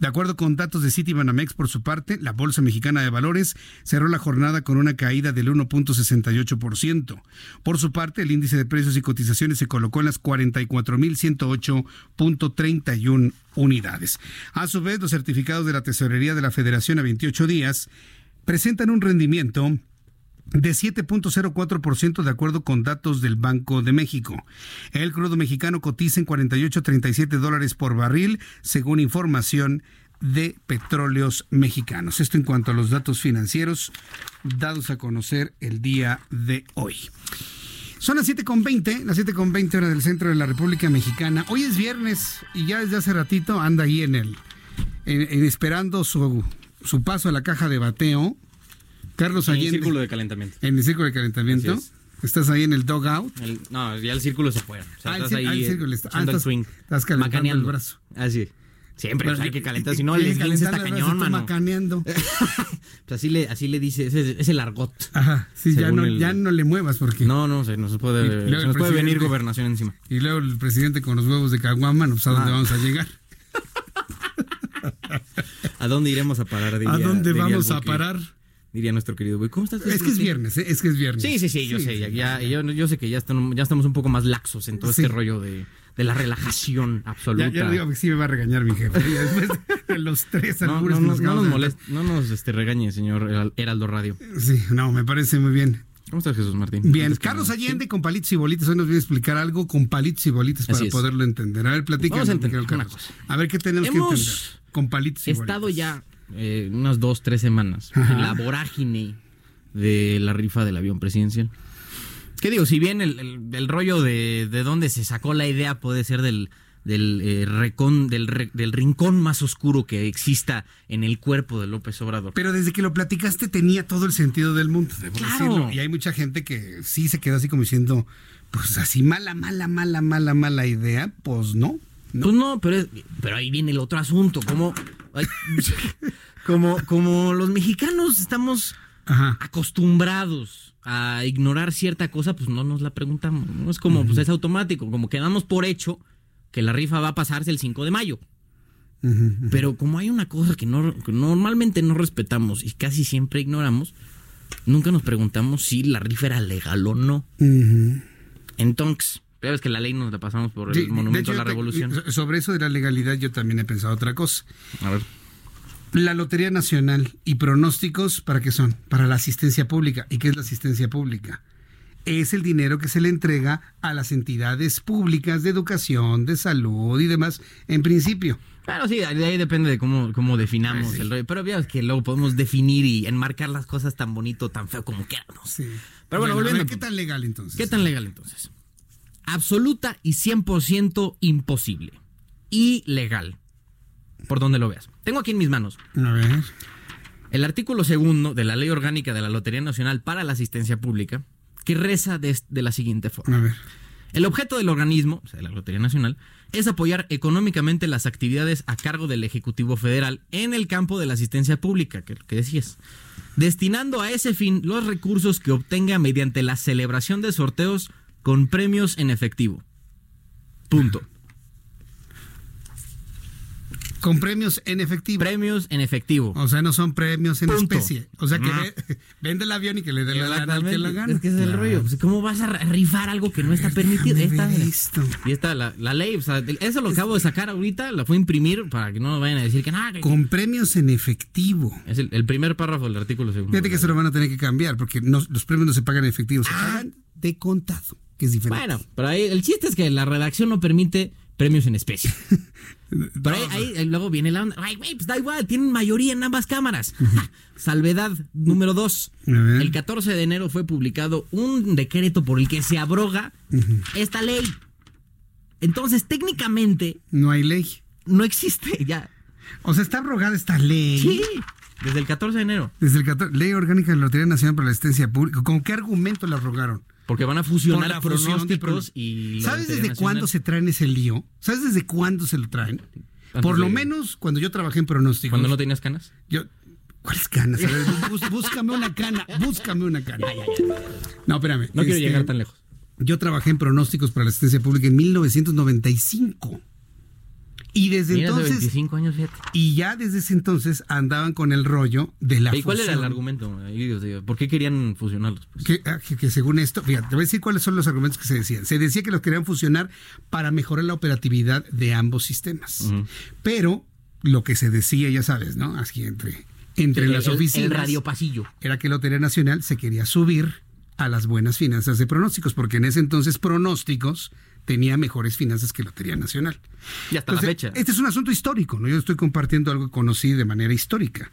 De acuerdo con datos de Citibanamex, por su parte, la Bolsa Mexicana de Valores cerró la jornada con una caída del 1.68%. Por su parte, el índice de precios y cotizaciones se colocó en las 44.108.3 31 unidades. A su vez, los certificados de la Tesorería de la Federación a 28 días presentan un rendimiento de 7.04% de acuerdo con datos del Banco de México. El crudo mexicano cotiza en 48.37 dólares por barril, según información de Petróleos Mexicanos. Esto en cuanto a los datos financieros dados a conocer el día de hoy. Son las 7.20, las 7.20 hora del centro de la República Mexicana. Hoy es viernes y ya desde hace ratito anda ahí en el, en, esperando su, su paso a la caja de bateo. Carlos Allende. En el círculo de calentamiento. En el círculo de calentamiento. ¿Estás ahí en el dog El, no, ya el círculo se fue. O sea, ah, estás el, ahí el círculo está, ah, estás, swing. Estás calentando el brazo. Ah, sí. Siempre pues, hay que calentar, si no el esguince está cañón, mano. Macaneando. pues así le, así le dice, ese es el argot. Ajá, sí, ya no, el... ya no le muevas porque... No, no, se nos puede, se nos puede venir gobernación encima. Y luego el presidente con los huevos de caguama, no pues a dónde ah. vamos a llegar. ¿A dónde iremos a parar? Diría, ¿A dónde vamos a parar? diría nuestro querido güey. ¿Cómo estás? Es que es viernes, ¿eh? es que es viernes. Sí, sí, sí, yo sé. Ya, yo, yo, sé que ya, están, ya estamos un poco más laxos en todo este rollo de, de, la relajación absoluta. Ya, ya digo que sí me va a regañar mi jefe. Después de los tres no, no, no, no, nos molest, no nos este, regañe, señor Heraldo Radio. Sí, no, me parece muy bien. ¿Cómo estás, Jesús Martín? Bien, Carlos Allende con palitos y bolitas. Hoy nos viene a explicar algo con palitos y bolitas para poderlo entender. A ver, platícanos. Vamos a. A ver qué tenemos que entender con palitos y bolitas. estado ya eh, unas dos, tres semanas en la vorágine de la rifa del avión presidencial. ¿Qué digo? Si bien el, rollo de, de, dónde se sacó la idea puede ser del, del, eh, del, rincón más oscuro que exista en el cuerpo de López Obrador. Pero desde que lo platicaste tenía todo el sentido del mundo, decirlo. Y hay mucha gente que sí se quedó así como diciendo, pues así mala, mala, mala, mala, mala idea, pues no. Pues no, pero, pero ahí viene el otro asunto, como, como, como los mexicanos estamos acostumbrados a ignorar cierta cosa, pues no nos la preguntamos. No es como, pues es automático, como quedamos por hecho que la rifa va a pasarse el 5 de mayo. Pero como hay una cosa que, no, normalmente no respetamos y casi siempre ignoramos, nunca nos preguntamos si la rifa era legal o no. Entonces, sabes que la ley nos la pasamos por el monumento a la revolución. Sobre eso de la legalidad yo también he pensado otra cosa. A ver. La Lotería Nacional y pronósticos, ¿para qué son? Para la asistencia pública. ¿Y qué es la asistencia pública? Es el dinero que se le entrega a las entidades públicas de educación, de salud y demás, en principio. Claro, sí, de ahí depende de cómo, cómo definamos pues el rollo. Pero veas que luego podemos definir y enmarcar las cosas tan bonito, tan feo como queramos. Sí. Pero bueno, volviendo. ¿Qué tan legal entonces? ¿Qué tan legal entonces? Absoluta y 100% imposible. Ilegal por donde lo veas. Tengo aquí en mis manos. A ver. El artículo segundo de la Ley Orgánica de la Lotería Nacional para la Asistencia Pública, que reza de, la siguiente forma. A ver. El objeto del organismo, o sea, de la Lotería Nacional, es apoyar económicamente las actividades a cargo del Ejecutivo Federal en el campo de la asistencia pública, que, que decías, destinando a ese fin los recursos que obtenga mediante la celebración de sorteos con premios en efectivo. Punto. Con premios en efectivo. Premios en efectivo. O sea, no son premios en especie. O sea, que vende el avión y que le dé la gana que la gana. Es que es el rollo. Pues, ¿Cómo vas a rifar algo que no está permitido? Está, y está la, la, ley. O sea, eso lo acabo de sacar ahorita. La fue a imprimir para que no vayan a decir que nada. Con premios en efectivo. Es el, primer párrafo del artículo segundo. Fíjate que se lo van a tener que cambiar porque los premios no se pagan en efectivo. Se ah. pagan de contado, que es diferente. Bueno, pero ahí el chiste es que la redacción no permite premios en especie. Pero ahí, luego viene la onda. Ay, güey, pues da igual, tienen mayoría en ambas cámaras. Salvedad número dos. El 14 de enero fue publicado un decreto por el que se abroga esta ley. Entonces, técnicamente. No hay ley. No existe ya. O sea, está abrogada esta ley. Sí. Desde el 14 de enero. Desde el 14. Ley Orgánica de la Lotería Nacional para la Asistencia Pública. ¿Con qué argumento la abrogaron? Porque van a fusionar pronósticos y... ¿Sabes desde cuándo se traen ese lío? ¿Sabes desde cuándo se lo traen? Por lo menos cuando yo trabajé en pronósticos. ¿Cuándo no tenías canas? Yo... ¿Cuáles canas? A ver, búscame una cana, búscame una cana. No, espérame. No quiero este, llegar tan lejos. Yo trabajé en pronósticos para la asistencia pública en 1995. Y desde entonces. años, Y ya desde ese entonces andaban con el rollo de la ¿Y cuál era el argumento? ¿Por qué querían fusionarlos? Pues? Ah, que, según esto, fíjate, te voy a decir cuáles son los argumentos que se decían. Se decía que los querían fusionar para mejorar la operatividad de ambos sistemas. Pero lo que se decía, ya sabes, ¿no? Así entre, entre las oficinas. El radio pasillo. Era que la Lotería Nacional se quería subir a las buenas finanzas de pronósticos, porque en ese entonces pronósticos tenía mejores finanzas que Lotería Nacional. Y hasta la fecha. Este es un asunto histórico, ¿no? Yo estoy compartiendo algo que conocí de manera histórica.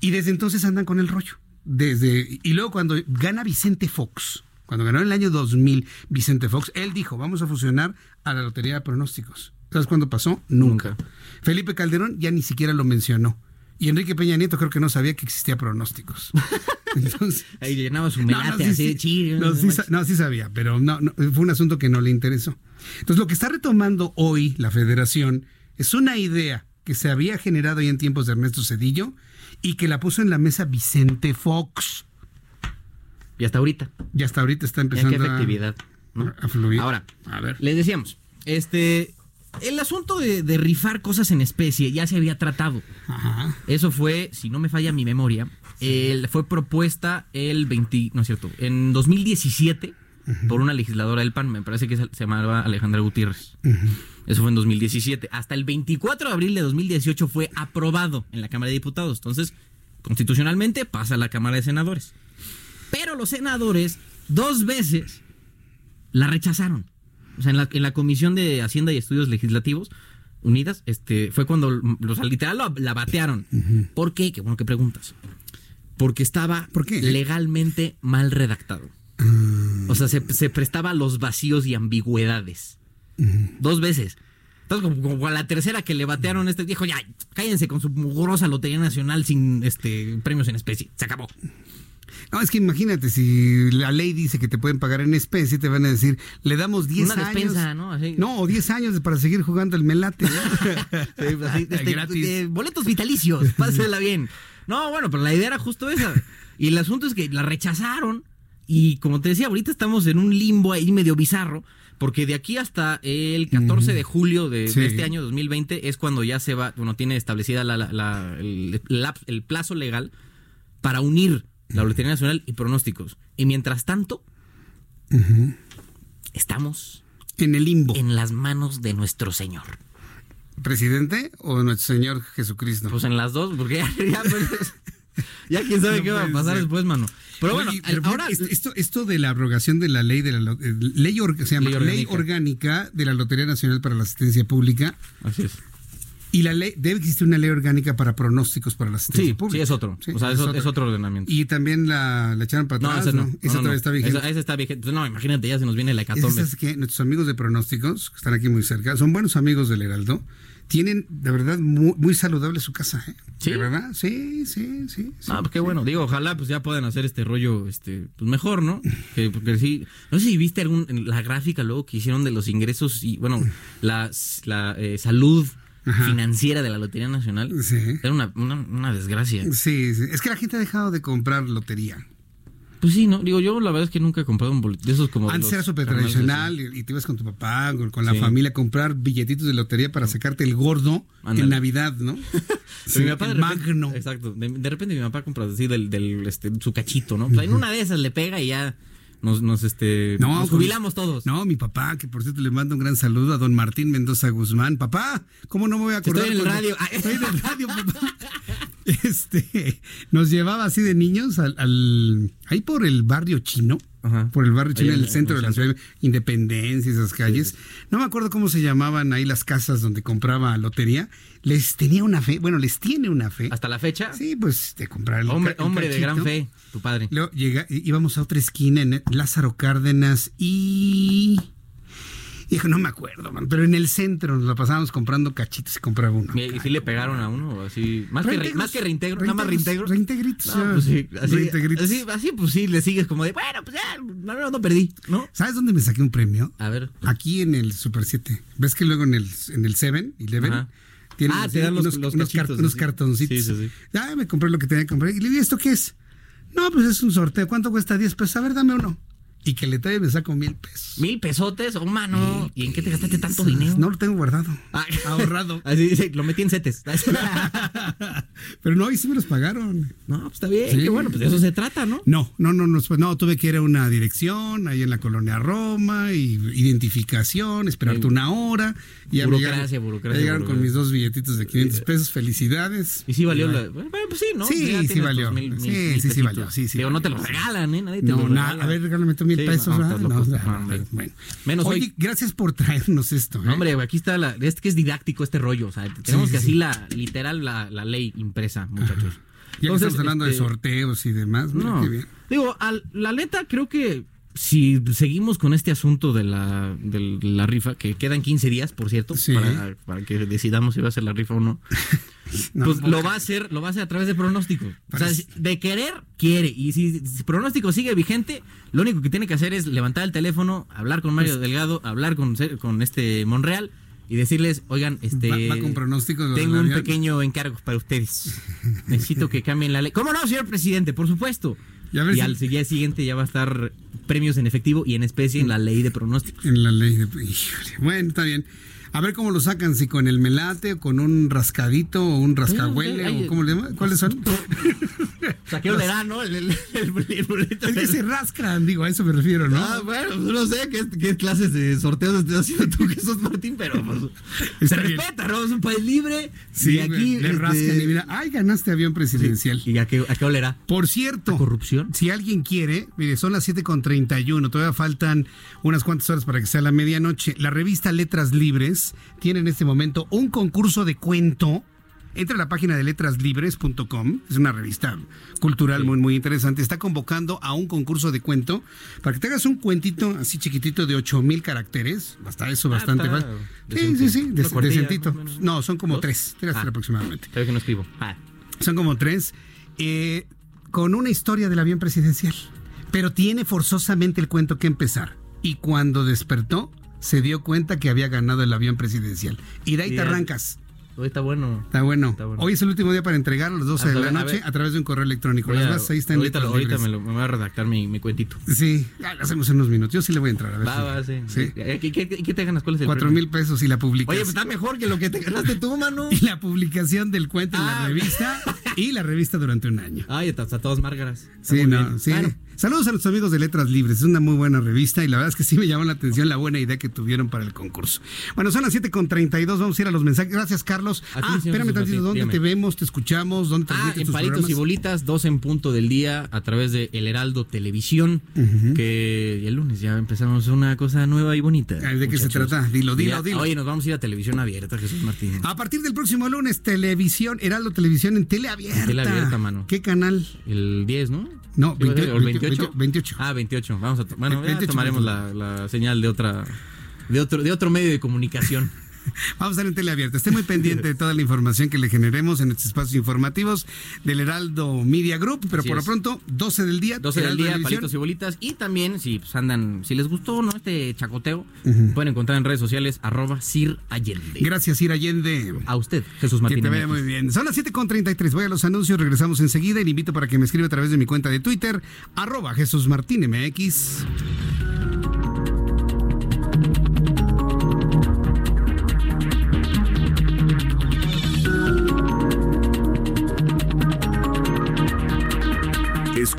Y desde entonces andan con el rollo. Desde, y luego cuando gana Vicente Fox, cuando ganó en el año 2000 Vicente Fox, él dijo, vamos a fusionar a la Lotería de Pronósticos. ¿Sabes cuándo pasó? Nunca. Felipe Calderón ya ni siquiera lo mencionó. Y Enrique Peña Nieto creo que no sabía que existía pronósticos. Entonces, Ahí llenaba su melate no, sí, así no, no, sí, sabía, pero no, fue un asunto que no le interesó. Entonces, lo que está retomando hoy la federación es una idea que se había generado ya en tiempos de Ernesto Cedillo y que la puso en la mesa Vicente Fox. Y hasta ahorita. Y hasta ahorita está empezando qué efectividad, a, fluir. Ahora, a ver. Les decíamos, este, el asunto de, rifar cosas en especie ya se había tratado. Ajá. Eso fue, si no me falla mi memoria, fue propuesta el 20, no es cierto, en 2017 por una legisladora del PAN, me parece que se, llamaba Alejandra Gutiérrez. Eso fue en 2017. Hasta el 24 de abril de 2018 fue aprobado en la Cámara de Diputados. Entonces, constitucionalmente pasa a la Cámara de Senadores. Pero los senadores dos veces la rechazaron. O sea, en la, en la Comisión de Hacienda y Estudios Legislativos Unidas, este, fue cuando los literal la batearon. ¿Por qué? Qué bueno que preguntas. Porque estaba legalmente mal redactado. Ah. O sea, se, prestaba a los vacíos y ambigüedades. Dos veces. Entonces, como, a la tercera que le batearon este, dijo, ya, cállense con su mugrosa Lotería Nacional sin este premios en especie. Se acabó. No, es que imagínate, si la ley dice que te pueden pagar en especie, te van a decir, le damos 10 años. ¿no? No, o 10 años para seguir jugando el melate. sí, pues este, boletos vitalicios, pásela bien. No, bueno, pero la idea era justo esa. Y el asunto es que la rechazaron. Y como te decía, ahorita estamos en un limbo ahí medio bizarro. Porque de aquí hasta el 14 de julio de, este año 2020 es cuando ya se va, bueno, tiene establecida el, plazo legal para unir la Lotería Nacional y pronósticos. Y mientras tanto, estamos en el limbo. En las manos de nuestro Señor presidente o nuestro Señor Jesucristo? Pues en las dos, porque ya, pues, quién sabe qué va a pasar después, mano. Pero bueno, ahora esto, esto de la abrogación de la ley de la eh, se llama ley orgánica. de la Lotería Nacional para la Asistencia Pública. Así es. Y la ley, debe existir una ley orgánica para pronósticos para la asistencia pública. Sí, es otro. o sea, es, otro. ordenamiento. Y también la, la echaron para atrás. No, esa no. está vigente. Esa, está vigente. No, imagínate, ya se nos viene la hecatombe. Es que nuestros amigos de pronósticos, que están aquí muy cerca, son buenos amigos del Heraldo tienen de verdad muy, muy saludable su casa, ¿eh? ¿Sí? ¿De verdad? Sí, sí, sí. ah, pues qué bueno. Digo, ojalá pues ya puedan hacer este rollo este pues mejor, ¿no? porque sí, no sé si viste algún la gráfica luego que hicieron de los ingresos y bueno, la, la eh, salud financiera de la Lotería Nacional. Sí. Era una, una, una desgracia. Sí, sí, es que la gente ha dejado de comprar lotería. Pues sí, ¿no? Digo, yo la verdad es que nunca he comprado un boleto de esos como. Antes era súper tradicional y, te ibas con tu papá, con, la familia a comprar billetitos de lotería para sacarte el gordo en Navidad, ¿no? mi papá el magno. Exacto. De, repente mi papá compra así del, del este, su cachito, ¿no? en una de esas le pega y ya nos, nos, este, nos jubilamos todos. No, mi papá, que por cierto le mando un gran saludo a don Martín Mendoza Guzmán. Papá, ¿cómo no me voy a acordar? Estoy en el radio. Estoy en el radio, papá. Este, nos llevaba así de niños al, al ahí por el barrio chino. Por el barrio chino, en el centro de la ciudad, Independencia, esas calles. No me acuerdo cómo se llamaban ahí las casas donde compraba lotería. Les tenía una fe, bueno, les tiene una fe. ¿Hasta la fecha? Sí, pues de comprar el Hombre, hombre de gran fe, tu padre. Luego llega, íbamos a otra esquina en Lázaro Cárdenas y Dijo, no me acuerdo, man, pero en el centro nos lo pasábamos comprando cachitos y compraba uno. ¿Y, si le pegaron a uno? Así, más, que, más que reintegro, nada más reintegro. Reintegritos. No, pues sí, así, así, así, pues sí, le sigues como de, bueno, pues ya, no, no, perdí, ¿no? ¿Sabes dónde me saqué un premio? A ver. Aquí en el Super 7. ¿Ves que luego en el, en el 7, 11, tienen ah, te dan los, unos, unos, cartoncitos? Sí, sí, sí. Ya me compré lo que tenía que comprar. Y le dije, ¿esto qué es? No, pues es un sorteo. ¿Cuánto cuesta 10 pesos? A ver, dame uno y que le trae me saco mil pesos. ¿Mil pesotes? Oh, mano. ¿Y en qué te gastaste tanto dinero? No lo tengo guardado. Ah. Ahorrado. Así dice, lo metí en setes. Pero no, y sí me los pagaron. No, pues está bien, qué bueno, pues de eso se trata, ¿no? No, no, no, no, no, tuve que ir a una dirección ahí en la colonia Roma, y identificación, esperarte una hora. Y Burocracia, llegaron, burocracia, llegaron con mis dos billetitos de 500 pesos, felicidades. Y sí valió la. Bueno, pues sí, ¿no? Sí, sí valió. tus mil- mil- Sí, mil sí, sí valió, sí, sí Pero no te los regalan, ¿eh? Nadie te No, los nada, regala. a ver, regálame tú mil Sí, pesos. no, ¿verdad? estás No, loco. no, No, hombre. bueno. Menos Oye, hoy. gracias por traernos esto. ¿eh? Hombre, aquí está la. Es que es didáctico este rollo. O sea, tenemos sí, que sí. así la literal la, la ley impresa, muchachos. Ya que Entonces, estamos hablando de este, sorteos y demás. mira No. qué bien. Digo, al- la neta, creo que si seguimos con este asunto de la, de la rifa, que quedan 15 días, por cierto, Sí. para, para que decidamos si va a ser la rifa o no. No, pues lo va a hacer, lo va a hacer a través de pronóstico. O sea, de querer, quiere. Y si, si pronóstico sigue vigente, lo único que tiene que hacer es levantar el teléfono, hablar con Pues Mario Delgado, hablar con, con este Monreal y decirles, oigan, este Va- va con pronósticos tengo un pequeño encargo para ustedes. Necesito que cambien la ley. ¿Cómo no, señor presidente? Por supuesto. Y a ver Y si- al día siguiente ya va a estar premios en efectivo y en especie en la ley de pronósticos. En la ley de. Bueno, está bien. A ver cómo lo sacan, si con el melate o con un rascadito o un rascahuele o cómo le llaman. ¿Cuáles son? O sea, ¿qué olerá, no? El, el, el- boleto es que del- se rascan, digo, a eso me refiero, ¿no? Ah, bueno, pues no sé qué, qué clases de sorteos estás haciendo tú, Jesús Martín, pero pues, se bien. respeta, ¿no? Es un país libre. sí, y aquí. le este, rascan y mira, ay, ganaste avión presidencial. ¿Y a qué, a qué olerá? Por cierto, ¿A corrupción? si alguien quiere, mire, son las 7.31, todavía faltan unas cuantas horas para que sea la medianoche. La revista Letras Libres tiene en este momento un concurso de cuento. Entra a la página de letraslibres.com, es una revista cultural muy, muy interesante. Está convocando a un concurso de cuento para que te hagas un cuentito así chiquitito de 8 mil caracteres. Hasta eso, bastante está fácil. Sí, sí, sí, cuartilla, decentito. más. No, son como ¿Dos? tres, tres Ah. aproximadamente. Sabes que no escribo. Ah. Son como tres. eh, con una historia del avión presidencial. Pero tiene forzosamente el cuento que empezar. Y cuando despertó, se dio cuenta que había ganado el avión presidencial. Y de ahí te arrancas. Hoy está bueno. Está bueno. Está bueno. Hoy es el último día para entregar a las 12 de A la a noche ver. a, través de un correo electrónico. Las bases ahí están en ahorita, ahorita me, lo- me voy a redactar mi, mi cuentito. Sí, ya lo hacemos en unos minutos. Yo sí le voy a entrar. A ver Va, si- va, sí. sí. ¿Qué, qué- qué- qué te ganas? ¿Cuál es el Cuatro mil pesos y la publicación. Oye, pues está mejor que lo que te ganaste tú, mano. Y la publicación del cuento en la Ah. revista y la revista durante un año. Ay, hasta, hasta todas márgaras. Está Sí, no, bien. sí. Saludos a nuestros amigos de Letras Libres. Es una muy buena revista y la verdad es que sí me llamó la atención la buena idea que tuvieron para el concurso. Bueno, son las 7.32. Vamos a ir a los mensajes. Gracias, Carlos. Ti, ah, espérame tantito. ¿Dónde dígame. te vemos? ¿Te escuchamos? ¿Dónde Ah, transmites en tus Palitos y? Bolitas, dos en punto del día a través de El Heraldo Televisión, que el lunes ya empezamos una cosa nueva y bonita. ¿de qué se trata? Dilo, dilo, Ya- dilo. Oye, nos vamos a ir a televisión abierta, Jesús Martín. A partir del próximo lunes, televisión, Heraldo Televisión en teleabierta. Tele abierta, mano. ¿Qué canal? El 10, ¿no? No, ¿Qué va a ser? 28, ¿O el 28? 28. Ah, 28. Vamos a bueno, ya 28, tomaremos la, la señal de otra de otro de otro medio de comunicación. Vamos a estar en teleabierta. Esté muy pendiente de toda la información que le generemos en estos espacios informativos del Heraldo Media Group. Pero Así por lo pronto, 12 del día. 12 del día, palitos y bolitas. Y también, si pues, andan, si les gustó, ¿no? Este chacoteo, pueden encontrar en redes sociales, arroba Sir Allende. Gracias, Ir Allende. A usted, Jesús Que Martín. te MX. muy bien. Son las 7.33. Voy a los anuncios. Regresamos enseguida. Y le invito para que me escriba a través de mi cuenta de Twitter, arroba Jesús Martín MX.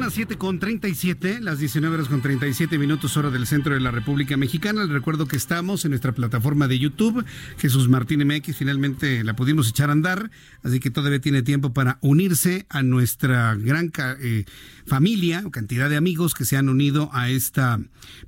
Las 7 con 37, las 19 horas con 37 minutos hora del centro de la República Mexicana. Les recuerdo que estamos en nuestra plataforma de YouTube. Jesús Martín MX finalmente la pudimos echar a andar, así que todavía tiene tiempo para unirse a nuestra gran eh, familia o cantidad de amigos que se han unido a esta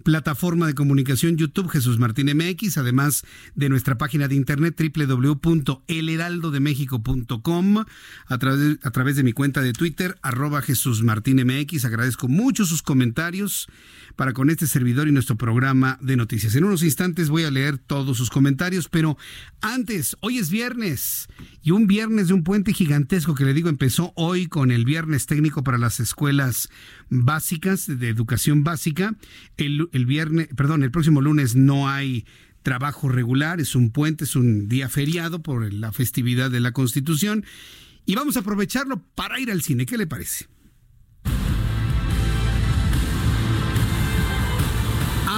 plataforma de comunicación YouTube Jesús Martín MX, además de nuestra página de internet www.elheraldodemexico.com a través, a través de mi cuenta de Twitter arroba Jesús Martín MX X. Agradezco mucho sus comentarios para con este servidor y nuestro programa de noticias. En unos instantes voy a leer todos sus comentarios, pero antes, hoy es viernes y un viernes de un puente gigantesco que le digo empezó hoy con el viernes técnico para las escuelas básicas de educación básica. El, el viernes, perdón, el próximo lunes no hay trabajo regular, es un puente, es un día feriado por la festividad de la Constitución y vamos a aprovecharlo para ir al cine. ¿Qué le parece?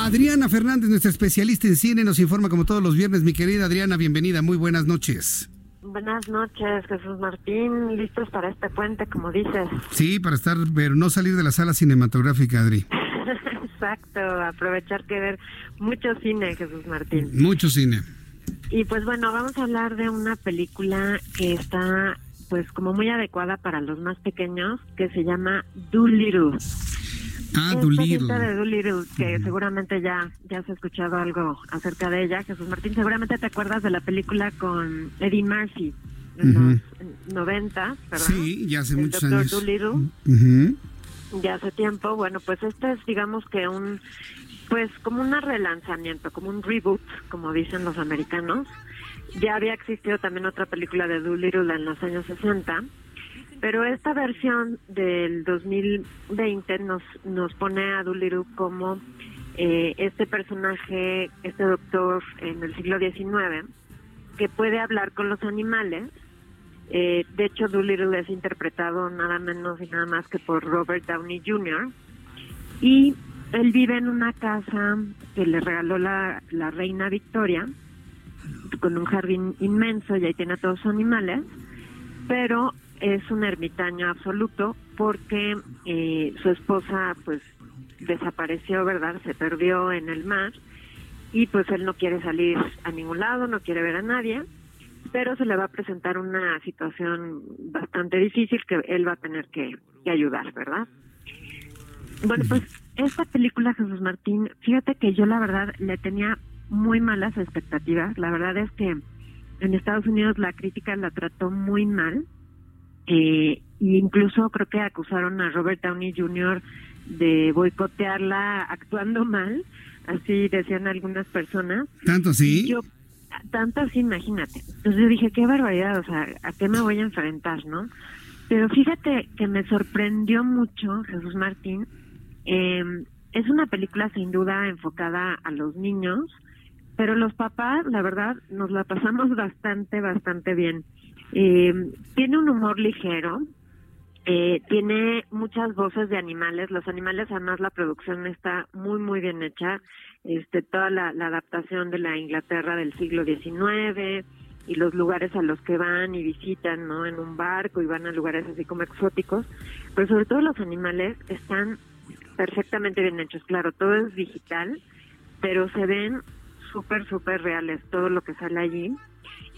Adriana Fernández, nuestra especialista en cine, nos informa como todos los viernes. Mi querida Adriana, bienvenida, muy buenas noches. Buenas noches, Jesús Martín. ¿Listos para este puente, como dices? Sí, para estar, pero no salir de la sala cinematográfica, Adri. Exacto, aprovechar que ver mucho cine, Jesús Martín. Mucho cine. Y pues bueno, vamos a hablar de una película que está pues como muy adecuada para los más pequeños, que se llama Doolittle. Ah, Doolittle. de Doolittle, que seguramente ya, ya has escuchado algo acerca de ella. Jesús Martín, seguramente te acuerdas de la película con Eddie Murphy en los 90, ¿verdad? Sí, ya hace muchos años. Doolittle. Ya hace tiempo. Bueno, pues este es, digamos que un, pues como un relanzamiento, como un reboot, como dicen los americanos. Ya había existido también otra película de Doolittle en los años 60 pero esta versión del 2020 nos, nos pone a Doolittle como eh, este personaje, este doctor en el siglo XIX, que puede hablar con los animales. Eh, de hecho, Doolittle es interpretado nada menos y nada más que por Robert Downey Jr. Y él vive en una casa que le regaló la, la reina Victoria, con un jardín inmenso y ahí tiene a todos sus animales, pero es un ermitaño absoluto porque eh, su esposa pues desapareció, ¿verdad? Se perdió en el mar y pues él no quiere salir a ningún lado, no quiere ver a nadie, pero se le va a presentar una situación bastante difícil que él va a tener que, que ayudar, ¿verdad? Bueno, pues esta película, Jesús Martín, fíjate que yo la verdad le tenía muy malas expectativas. La verdad es que en Estados Unidos la crítica la trató muy mal eh, incluso creo que acusaron a Robert Downey Jr. de boicotearla actuando mal, así decían algunas personas. ¿Tanto así? Yo, tanto así, imagínate. Entonces yo dije, qué barbaridad, o sea, ¿a qué me voy a enfrentar, no? Pero fíjate que me sorprendió mucho, Jesús Martín. Eh, es una película sin duda enfocada a los niños, pero los papás, la verdad, nos la pasamos bastante, bastante bien. Eh, tiene un humor ligero, eh, tiene muchas voces de animales. Los animales, además, la producción está muy, muy bien hecha. Este, toda la, adaptación de la Inglaterra del siglo XIX y los lugares a los que van y visitan, ¿no? En un barco y van a lugares así como exóticos. Pero sobre todo los animales están perfectamente bien hechos. Claro, todo es digital, pero se ven súper, súper reales todo lo que sale allí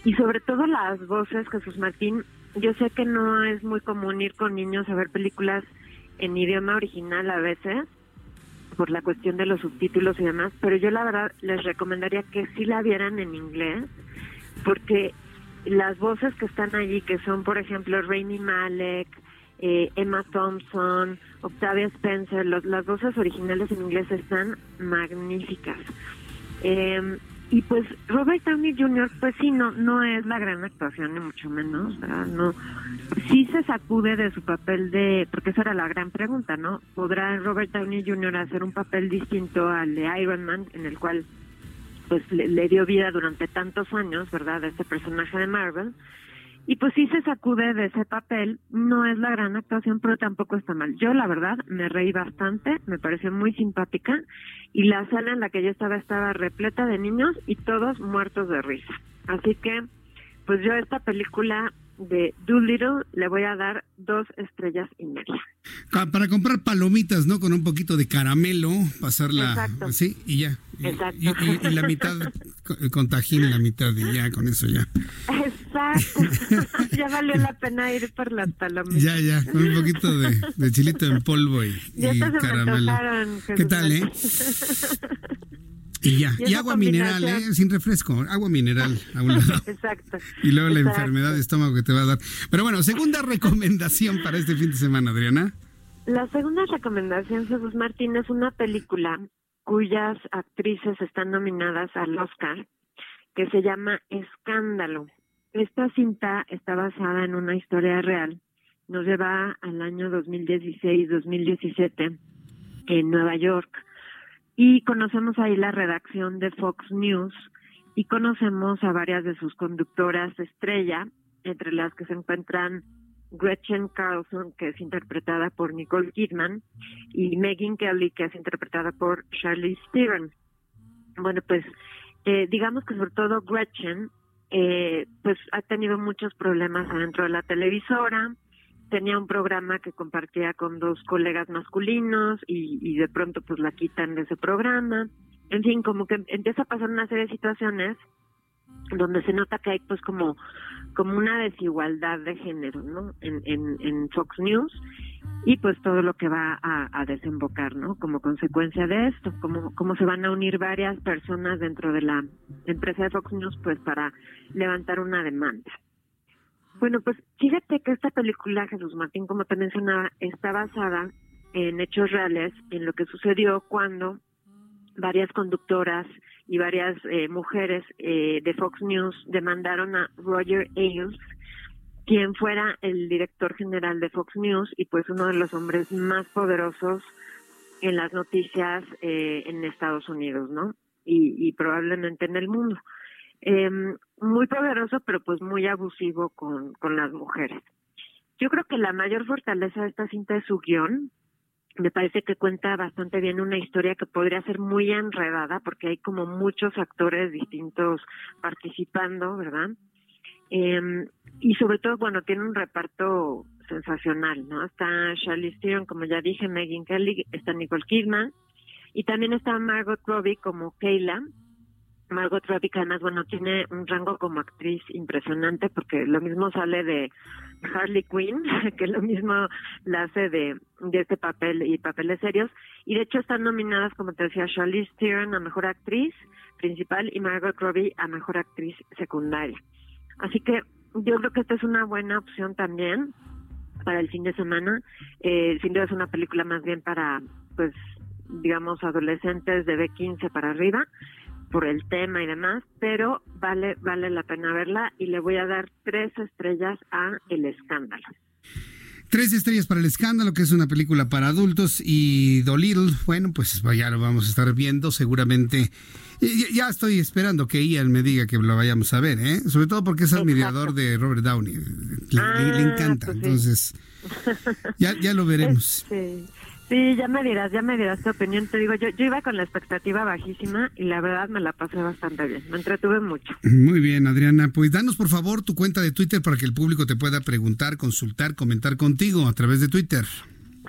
y sobre todo las voces, Jesús Martín. Yo sé que no es muy común ir con niños a ver películas en idioma original a veces, por la cuestión de los subtítulos y demás, pero yo la verdad les recomendaría que sí la vieran en inglés, porque las voces que están allí, que son por ejemplo Rainy Malek, eh, Emma Thompson, Octavia Spencer, las voces originales en inglés están magníficas. Eh, y pues Robert Downey Jr. pues sí no no es la gran actuación ni mucho menos ¿verdad? no sí se sacude de su papel de porque esa era la gran pregunta no podrá Robert Downey Jr. hacer un papel distinto al de Iron Man en el cual pues le, dio vida durante tantos años verdad a este personaje de Marvel y pues sí se sacude de ese papel, no es la gran actuación, pero tampoco está mal. Yo la verdad me reí bastante, me pareció muy simpática y la sala en la que yo estaba estaba repleta de niños y todos muertos de risa. Así que pues yo esta película de Doolittle le voy a dar dos estrellas y media. Para comprar palomitas, ¿no? Con un poquito de caramelo, pasarla Exacto. así y ya. Exacto. Y, la mitad con tajín, la mitad y ya, con eso ya. Exacto. ya valió la pena ir por las palomitas. Ya, ya, con un poquito de, chilito en polvo y, y caramelo. ¿Qué tal, eh? Y ya, y, agua mineral, ¿eh? sin refresco, agua mineral a un lado. Exacto. Y luego la enfermedad de estómago que te va a dar. Pero bueno, segunda recomendación para este fin de semana, Adriana. La segunda recomendación, Jesús Martín, es una película cuyas actrices están nominadas al Oscar, que se llama Escándalo. Esta cinta está basada en una historia real. Nos lleva al año 2016-2017 en Nueva York y conocemos ahí la redacción de Fox News y conocemos a varias de sus conductoras estrella, entre las que se encuentran Gretchen Carlson, que es interpretada por Nicole Kidman, y Megan Kelly, que es interpretada por Charlie Steven. Bueno, pues eh, digamos que sobre todo Gretchen, eh, pues ha tenido muchos problemas adentro de la televisora, tenía un programa que compartía con dos colegas masculinos y, de pronto pues la quitan de ese programa. En fin, como que empieza a pasar una serie de situaciones donde se nota que hay pues como como una desigualdad de género, ¿no? En, en, Fox News y pues todo lo que va a, a, desembocar, ¿no? Como consecuencia de esto, como, como se van a unir varias personas dentro de la empresa de Fox News pues para levantar una demanda. Bueno, pues fíjate que esta película, Jesús Martín, como te mencionaba, está basada en hechos reales, en lo que sucedió cuando varias conductoras y varias eh, mujeres eh, de Fox News demandaron a Roger Ailes, quien fuera el director general de Fox News y pues uno de los hombres más poderosos en las noticias eh, en Estados Unidos, ¿no? y probablemente en el mundo eh, muy poderoso, pero pues muy abusivo con, con las mujeres. Yo creo que la mayor fortaleza de esta cinta es su guion. Me parece que cuenta bastante bien una historia que podría ser muy enredada porque hay como muchos actores distintos participando, ¿verdad? Eh, y sobre todo, bueno, tiene un reparto sensacional, ¿no? Está Charlie Theron, como ya dije, Megan Kelly, está Nicole Kidman, y también está Margot Robbie como Kayla, Margot Robbie, además, bueno, tiene un rango como actriz impresionante porque lo mismo sale de Harley Quinn, que lo mismo la hace de, de este papel y papeles serios. Y de hecho están nominadas, como te decía, Charlize Theron a Mejor Actriz Principal y Margot Robbie a Mejor Actriz Secundaria. Así que yo creo que esta es una buena opción también para el fin de semana. Eh, sin duda es una película más bien para, pues, digamos, adolescentes de B15 para arriba por el tema y demás, pero vale, vale la pena verla y le voy a dar tres estrellas a El Escándalo. Tres estrellas para El Escándalo, que es una película para adultos, y Dolittle, bueno, pues ya lo vamos a estar viendo seguramente. Ya estoy esperando que Ian me diga que lo vayamos a ver, ¿eh? Sobre todo porque es admirador de Robert Downey. Le, ah, encanta, pues entonces ya, ya lo veremos. Sí, ya me dirás, ya me dirás tu opinión. Te digo, yo, yo iba con la expectativa bajísima y la verdad me la pasé bastante bien. Me entretuve mucho. Muy bien, Adriana. Pues danos por favor tu cuenta de Twitter para que el público te pueda preguntar, consultar, comentar contigo a través de Twitter.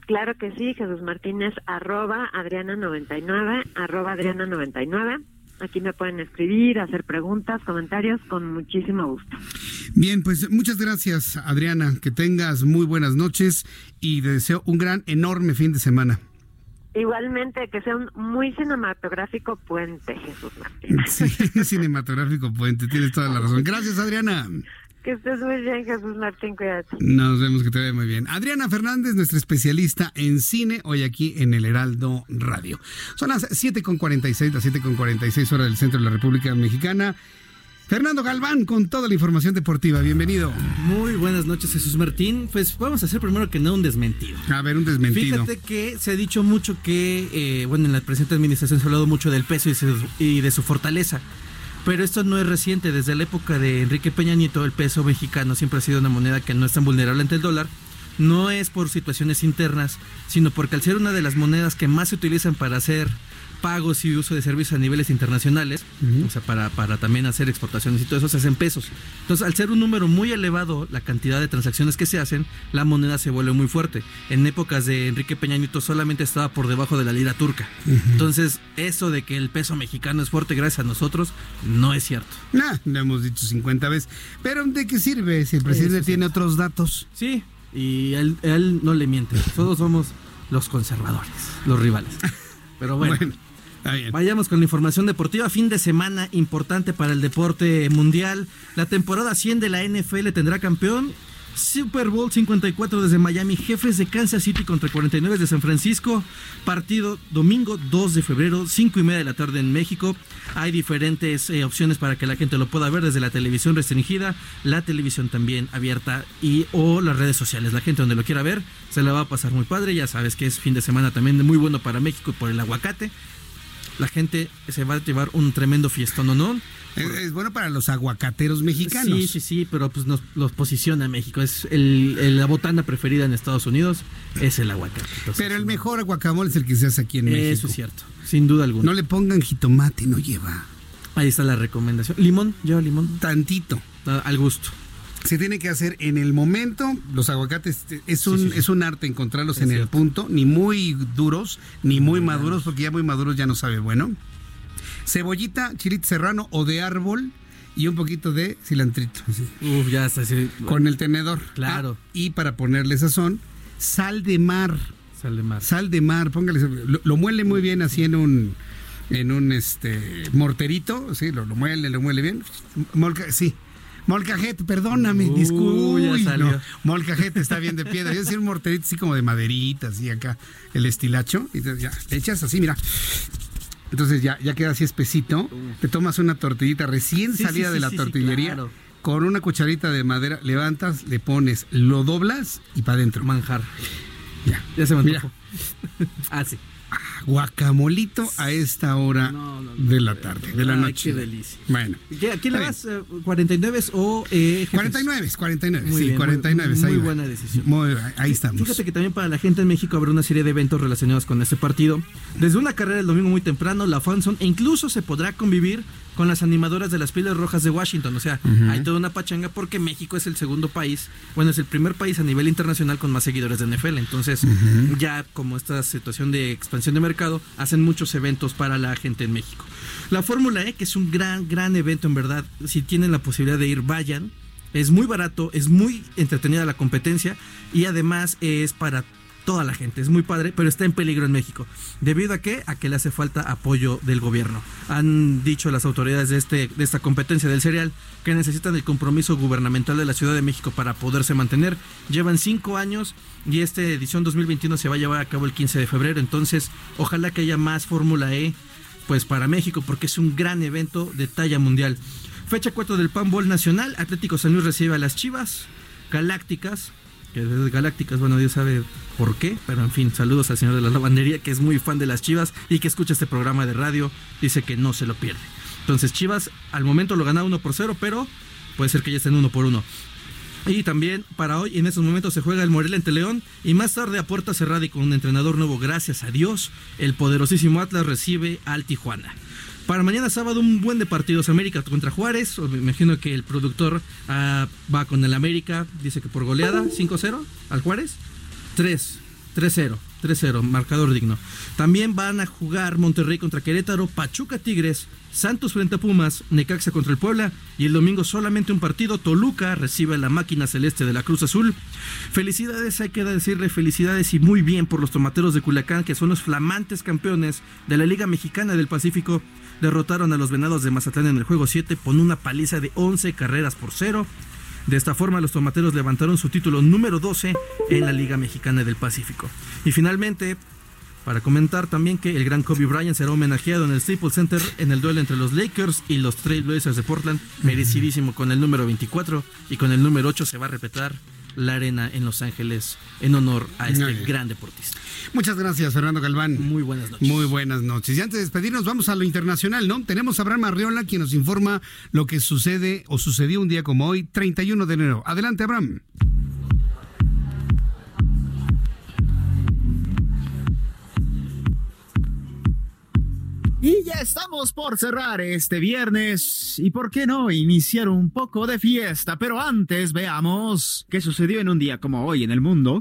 Claro que sí, Jesús Martínez, arroba Adriana99, arroba Adriana99. Aquí me pueden escribir, hacer preguntas, comentarios, con muchísimo gusto. Bien, pues muchas gracias, Adriana. Que tengas muy buenas noches y te deseo un gran, enorme fin de semana. Igualmente, que sea un muy cinematográfico puente, Jesús Martín. Sí, cinematográfico puente, tienes toda la razón. Gracias, Adriana. Que estés muy bien, Jesús Martín, cuídate. Nos vemos, que te vea muy bien. Adriana Fernández, nuestra especialista en cine, hoy aquí en el Heraldo Radio. Son las 7.46, las 7.46 horas del centro de la República Mexicana. Fernando Galván con toda la información deportiva. Bienvenido. Muy buenas noches, Jesús Martín. Pues vamos a hacer primero que no un desmentido. A ver, un desmentido. Fíjate que se ha dicho mucho que, eh, bueno, en la presente administración se ha hablado mucho del peso y de su fortaleza. Pero esto no es reciente, desde la época de Enrique Peña Nieto el peso mexicano siempre ha sido una moneda que no es tan vulnerable ante el dólar. No es por situaciones internas, sino porque al ser una de las monedas que más se utilizan para hacer pagos y uso de servicios a niveles internacionales, o sea, para, para también hacer exportaciones y todo eso se hace en pesos. Entonces, al ser un número muy elevado, la cantidad de transacciones que se hacen, la moneda se vuelve muy fuerte. En épocas de Enrique Peña Nieto solamente estaba por debajo de la lira turca. Entonces, eso de que el peso mexicano es fuerte gracias a nosotros, no es cierto. Nah, lo hemos dicho 50 veces. Pero ¿de qué sirve si el presidente tiene otros datos? Sí, y él, él no le miente. Todos somos los conservadores, los rivales. Pero bueno. Vayamos con la información deportiva. Fin de semana importante para el deporte mundial. La temporada 100 de la NFL tendrá campeón Super Bowl 54 desde Miami, jefes de Kansas City contra 49 de San Francisco. Partido domingo 2 de febrero, 5 y media de la tarde en México. Hay diferentes eh, opciones para que la gente lo pueda ver desde la televisión restringida, la televisión también abierta y o las redes sociales. La gente donde lo quiera ver se la va a pasar muy padre. Ya sabes que es fin de semana también muy bueno para México por el aguacate. La gente se va a llevar un tremendo fiestón, ¿o no? Es, bueno para los aguacateros mexicanos. Sí, sí, sí, pero pues nos los posiciona México. Es el, la botana preferida en Estados Unidos, es el aguacate. pero el mejor aguacamole es el que se hace aquí en México. Eso es cierto, sin duda alguna. No le pongan jitomate, no lleva. Ahí está la recomendación. ¿Limón? ¿Lleva limón? Tantito. Ah, al gusto. Se tiene que hacer en el momento. Los aguacates es un, es un arte encontrarlos en el punto, ni muy duros, ni muy maduros, porque ya muy maduros ya no sabe bueno cebollita, chilito serrano o de árbol y un poquito de cilantrito. Uf, ya está. Con el tenedor. Claro. Ah, y para ponerle sazón, sal de mar. Sal de mar. Sal de mar, póngale. Lo, muele muy bien así en un en un este morterito, sí, lo, muele, lo muele bien. sí. Molcajete, perdóname, disculpe. molcajete está bien de piedra. Yo decir un morterito así como de maderita, así acá, el estilacho. Y ya, le echas así, mira. Entonces ya, ya queda así espesito. Te tomas una tortillita recién salida de la tortillería. Con una cucharita de madera, levantas, le pones, lo doblas y para adentro. Manjar. Ya. Ya se me ah, sí guacamolito a esta hora de la tarde, de la noche. Qué delicia. Bueno. ¿Quién le vas? ¿49 o eh, 49, 49, sí, 49. Muy, buena decisión. ahí estamos. Fíjate que también para la gente en México habrá una serie de eventos relacionados con este partido. Desde una carrera el domingo muy temprano, la Fanson, e incluso se podrá convivir con las animadoras de las Pieles Rojas de Washington. O sea, hay toda una pachanga porque México es el segundo país, bueno, es el primer país a nivel internacional con más seguidores de NFL. Entonces, ya como esta situación de expansión de mercado, hacen muchos eventos para la gente en México. La Fórmula E, que es un gran, gran evento en verdad, si tienen la posibilidad de ir, vayan. Es muy barato, es muy entretenida la competencia y además es para toda la gente. Es muy padre, pero está en peligro en México. ¿Debido a qué? A que le hace falta apoyo del gobierno. Han dicho las autoridades de, este, de esta competencia del cereal que necesitan el compromiso gubernamental de la Ciudad de México para poderse mantener. Llevan cinco años y esta edición 2021 se va a llevar a cabo el 15 de febrero. Entonces, ojalá que haya más Fórmula E pues para México porque es un gran evento de talla mundial. Fecha 4 del Pan Bowl Nacional, Atlético San Luis recibe a las Chivas Galácticas, que es Galácticas, bueno, Dios sabe por qué, pero en fin, saludos al señor de la lavandería que es muy fan de las Chivas y que escucha este programa de radio, dice que no se lo pierde. Entonces Chivas al momento lo gana 1 por 0, pero puede ser que ya estén 1 por 1. Y también para hoy, en estos momentos, se juega el Morelia ante León. Y más tarde, a puerta cerrada y con un entrenador nuevo, gracias a Dios, el poderosísimo Atlas recibe al Tijuana. Para mañana sábado, un buen de partidos. América contra Juárez. Me imagino que el productor ah, va con el América. Dice que por goleada, 5-0 al Juárez. 3, 3-0. 3-0, marcador digno. También van a jugar Monterrey contra Querétaro, Pachuca Tigres, Santos frente a Pumas, Necaxa contra el Puebla y el domingo solamente un partido, Toluca recibe la máquina celeste de la Cruz Azul. Felicidades, hay que decirle felicidades y muy bien por los tomateros de Culiacán que son los flamantes campeones de la Liga Mexicana del Pacífico. Derrotaron a los Venados de Mazatlán en el juego 7 con una paliza de 11 carreras por cero. De esta forma, los tomateros levantaron su título número 12 en la Liga Mexicana del Pacífico. Y finalmente, para comentar también que el gran Kobe Bryant será homenajeado en el Staples Center en el duelo entre los Lakers y los Trailblazers de Portland, merecidísimo con el número 24 y con el número 8 se va a repetir la arena en Los Ángeles en honor a este gran deportista. Muchas gracias, Fernando Galván. Muy buenas noches. Muy buenas noches. Y antes de despedirnos, vamos a lo internacional, ¿no? Tenemos a Abraham Arriola, quien nos informa lo que sucede o sucedió un día como hoy, 31 de enero. Adelante, Abraham. Ya estamos por cerrar este viernes y por qué no iniciar un poco de fiesta, pero antes veamos qué sucedió en un día como hoy en el mundo.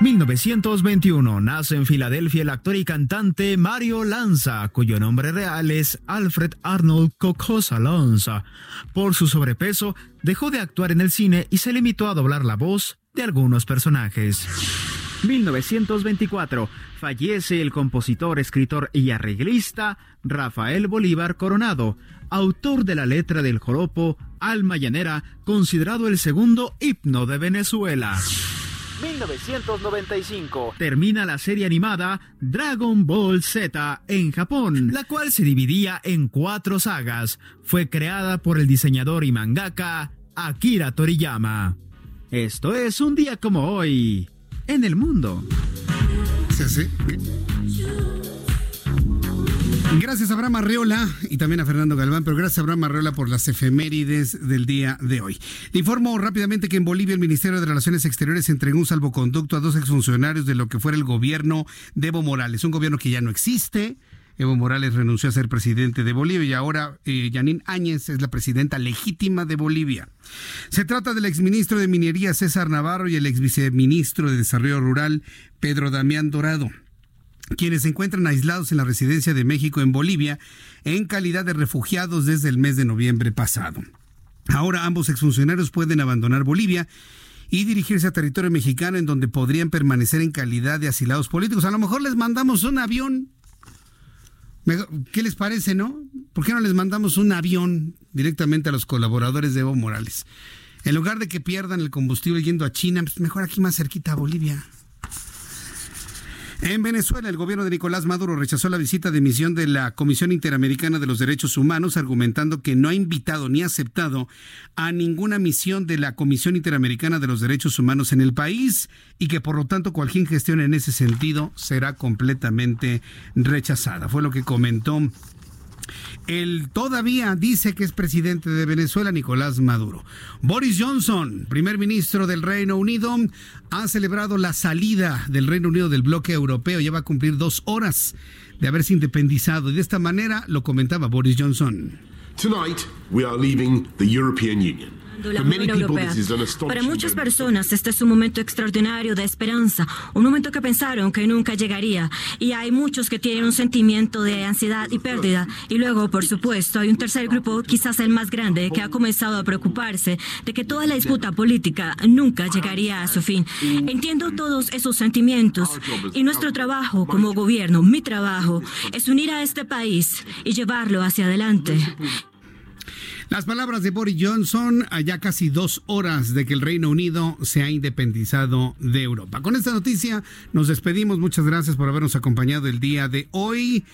1921 nace en Filadelfia el actor y cantante Mario Lanza, cuyo nombre real es Alfred Arnold Cocosa Lanza. Por su sobrepeso, dejó de actuar en el cine y se limitó a doblar la voz de algunos personajes. 1924 fallece el compositor, escritor y arreglista Rafael Bolívar Coronado, autor de la letra del joropo Alma Llanera, considerado el segundo himno de Venezuela. 1995 termina la serie animada Dragon Ball Z en Japón, la cual se dividía en cuatro sagas. Fue creada por el diseñador y mangaka Akira Toriyama. Esto es un día como hoy en el mundo. Gracias a Abraham Arreola y también a Fernando Galván, pero gracias a Abraham Arreola por las efemérides del día de hoy. Le informo rápidamente que en Bolivia el Ministerio de Relaciones Exteriores entregó un salvoconducto a dos exfuncionarios de lo que fuera el gobierno de Evo Morales, un gobierno que ya no existe. Evo Morales renunció a ser presidente de Bolivia y ahora eh, Janine Áñez es la presidenta legítima de Bolivia. Se trata del exministro de Minería César Navarro y el exviceministro de Desarrollo Rural Pedro Damián Dorado quienes se encuentran aislados en la residencia de México en Bolivia en calidad de refugiados desde el mes de noviembre pasado. Ahora ambos exfuncionarios pueden abandonar Bolivia y dirigirse a territorio mexicano en donde podrían permanecer en calidad de asilados políticos. A lo mejor les mandamos un avión. ¿Qué les parece, no? ¿Por qué no les mandamos un avión directamente a los colaboradores de Evo Morales? En lugar de que pierdan el combustible yendo a China, pues mejor aquí más cerquita a Bolivia. En Venezuela, el gobierno de Nicolás Maduro rechazó la visita de misión de la Comisión Interamericana de los Derechos Humanos, argumentando que no ha invitado ni aceptado a ninguna misión de la Comisión Interamericana de los Derechos Humanos en el país y que por lo tanto cualquier gestión en ese sentido será completamente rechazada. Fue lo que comentó el todavía dice que es presidente de Venezuela, Nicolás Maduro. Boris Johnson, primer ministro del Reino Unido, ha celebrado la salida del Reino Unido del bloque europeo. Ya va a cumplir dos horas de haberse independizado. Y de esta manera lo comentaba Boris Johnson. Tonight we are leaving the European Union. La Unión Europea. Para muchas personas este es un momento extraordinario de esperanza, un momento que pensaron que nunca llegaría. Y hay muchos que tienen un sentimiento de ansiedad y pérdida. Y luego, por supuesto, hay un tercer grupo, quizás el más grande, que ha comenzado a preocuparse de que toda la disputa política nunca llegaría a su fin. Entiendo todos esos sentimientos y nuestro trabajo como gobierno, mi trabajo, es unir a este país y llevarlo hacia adelante. Las palabras de Boris Johnson a ya casi dos horas de que el Reino Unido se ha independizado de Europa. Con esta noticia nos despedimos. Muchas gracias por habernos acompañado el día de hoy.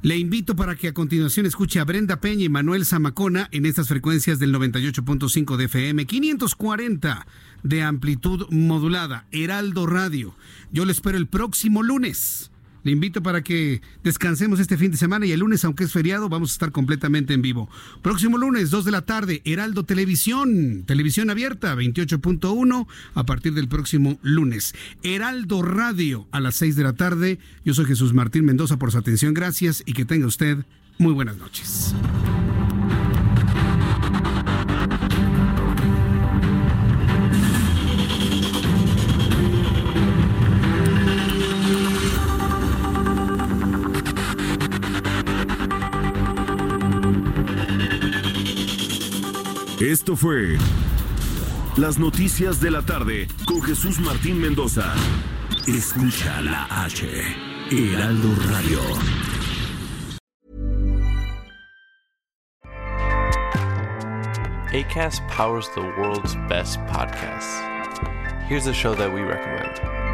Le invito para que a continuación escuche a Brenda Peña y Manuel Zamacona en estas frecuencias del 98.5 de FM, 540 de amplitud modulada, Heraldo Radio. Yo le espero el próximo lunes le invito para que descansemos este fin de semana y el lunes, aunque es feriado, vamos a estar completamente en vivo. Próximo lunes, 2 de la tarde, Heraldo Televisión, televisión abierta, 28.1 a partir del próximo lunes. Heraldo Radio a las 6 de la tarde. Yo soy Jesús Martín Mendoza por su atención. Gracias y que tenga usted muy buenas noches. Esto fue Las Noticias de la Tarde con Jesús Martín Mendoza. Escucha la H, Heraldo Radio. ACAST powers the world's best podcasts. Here's a show that we recommend.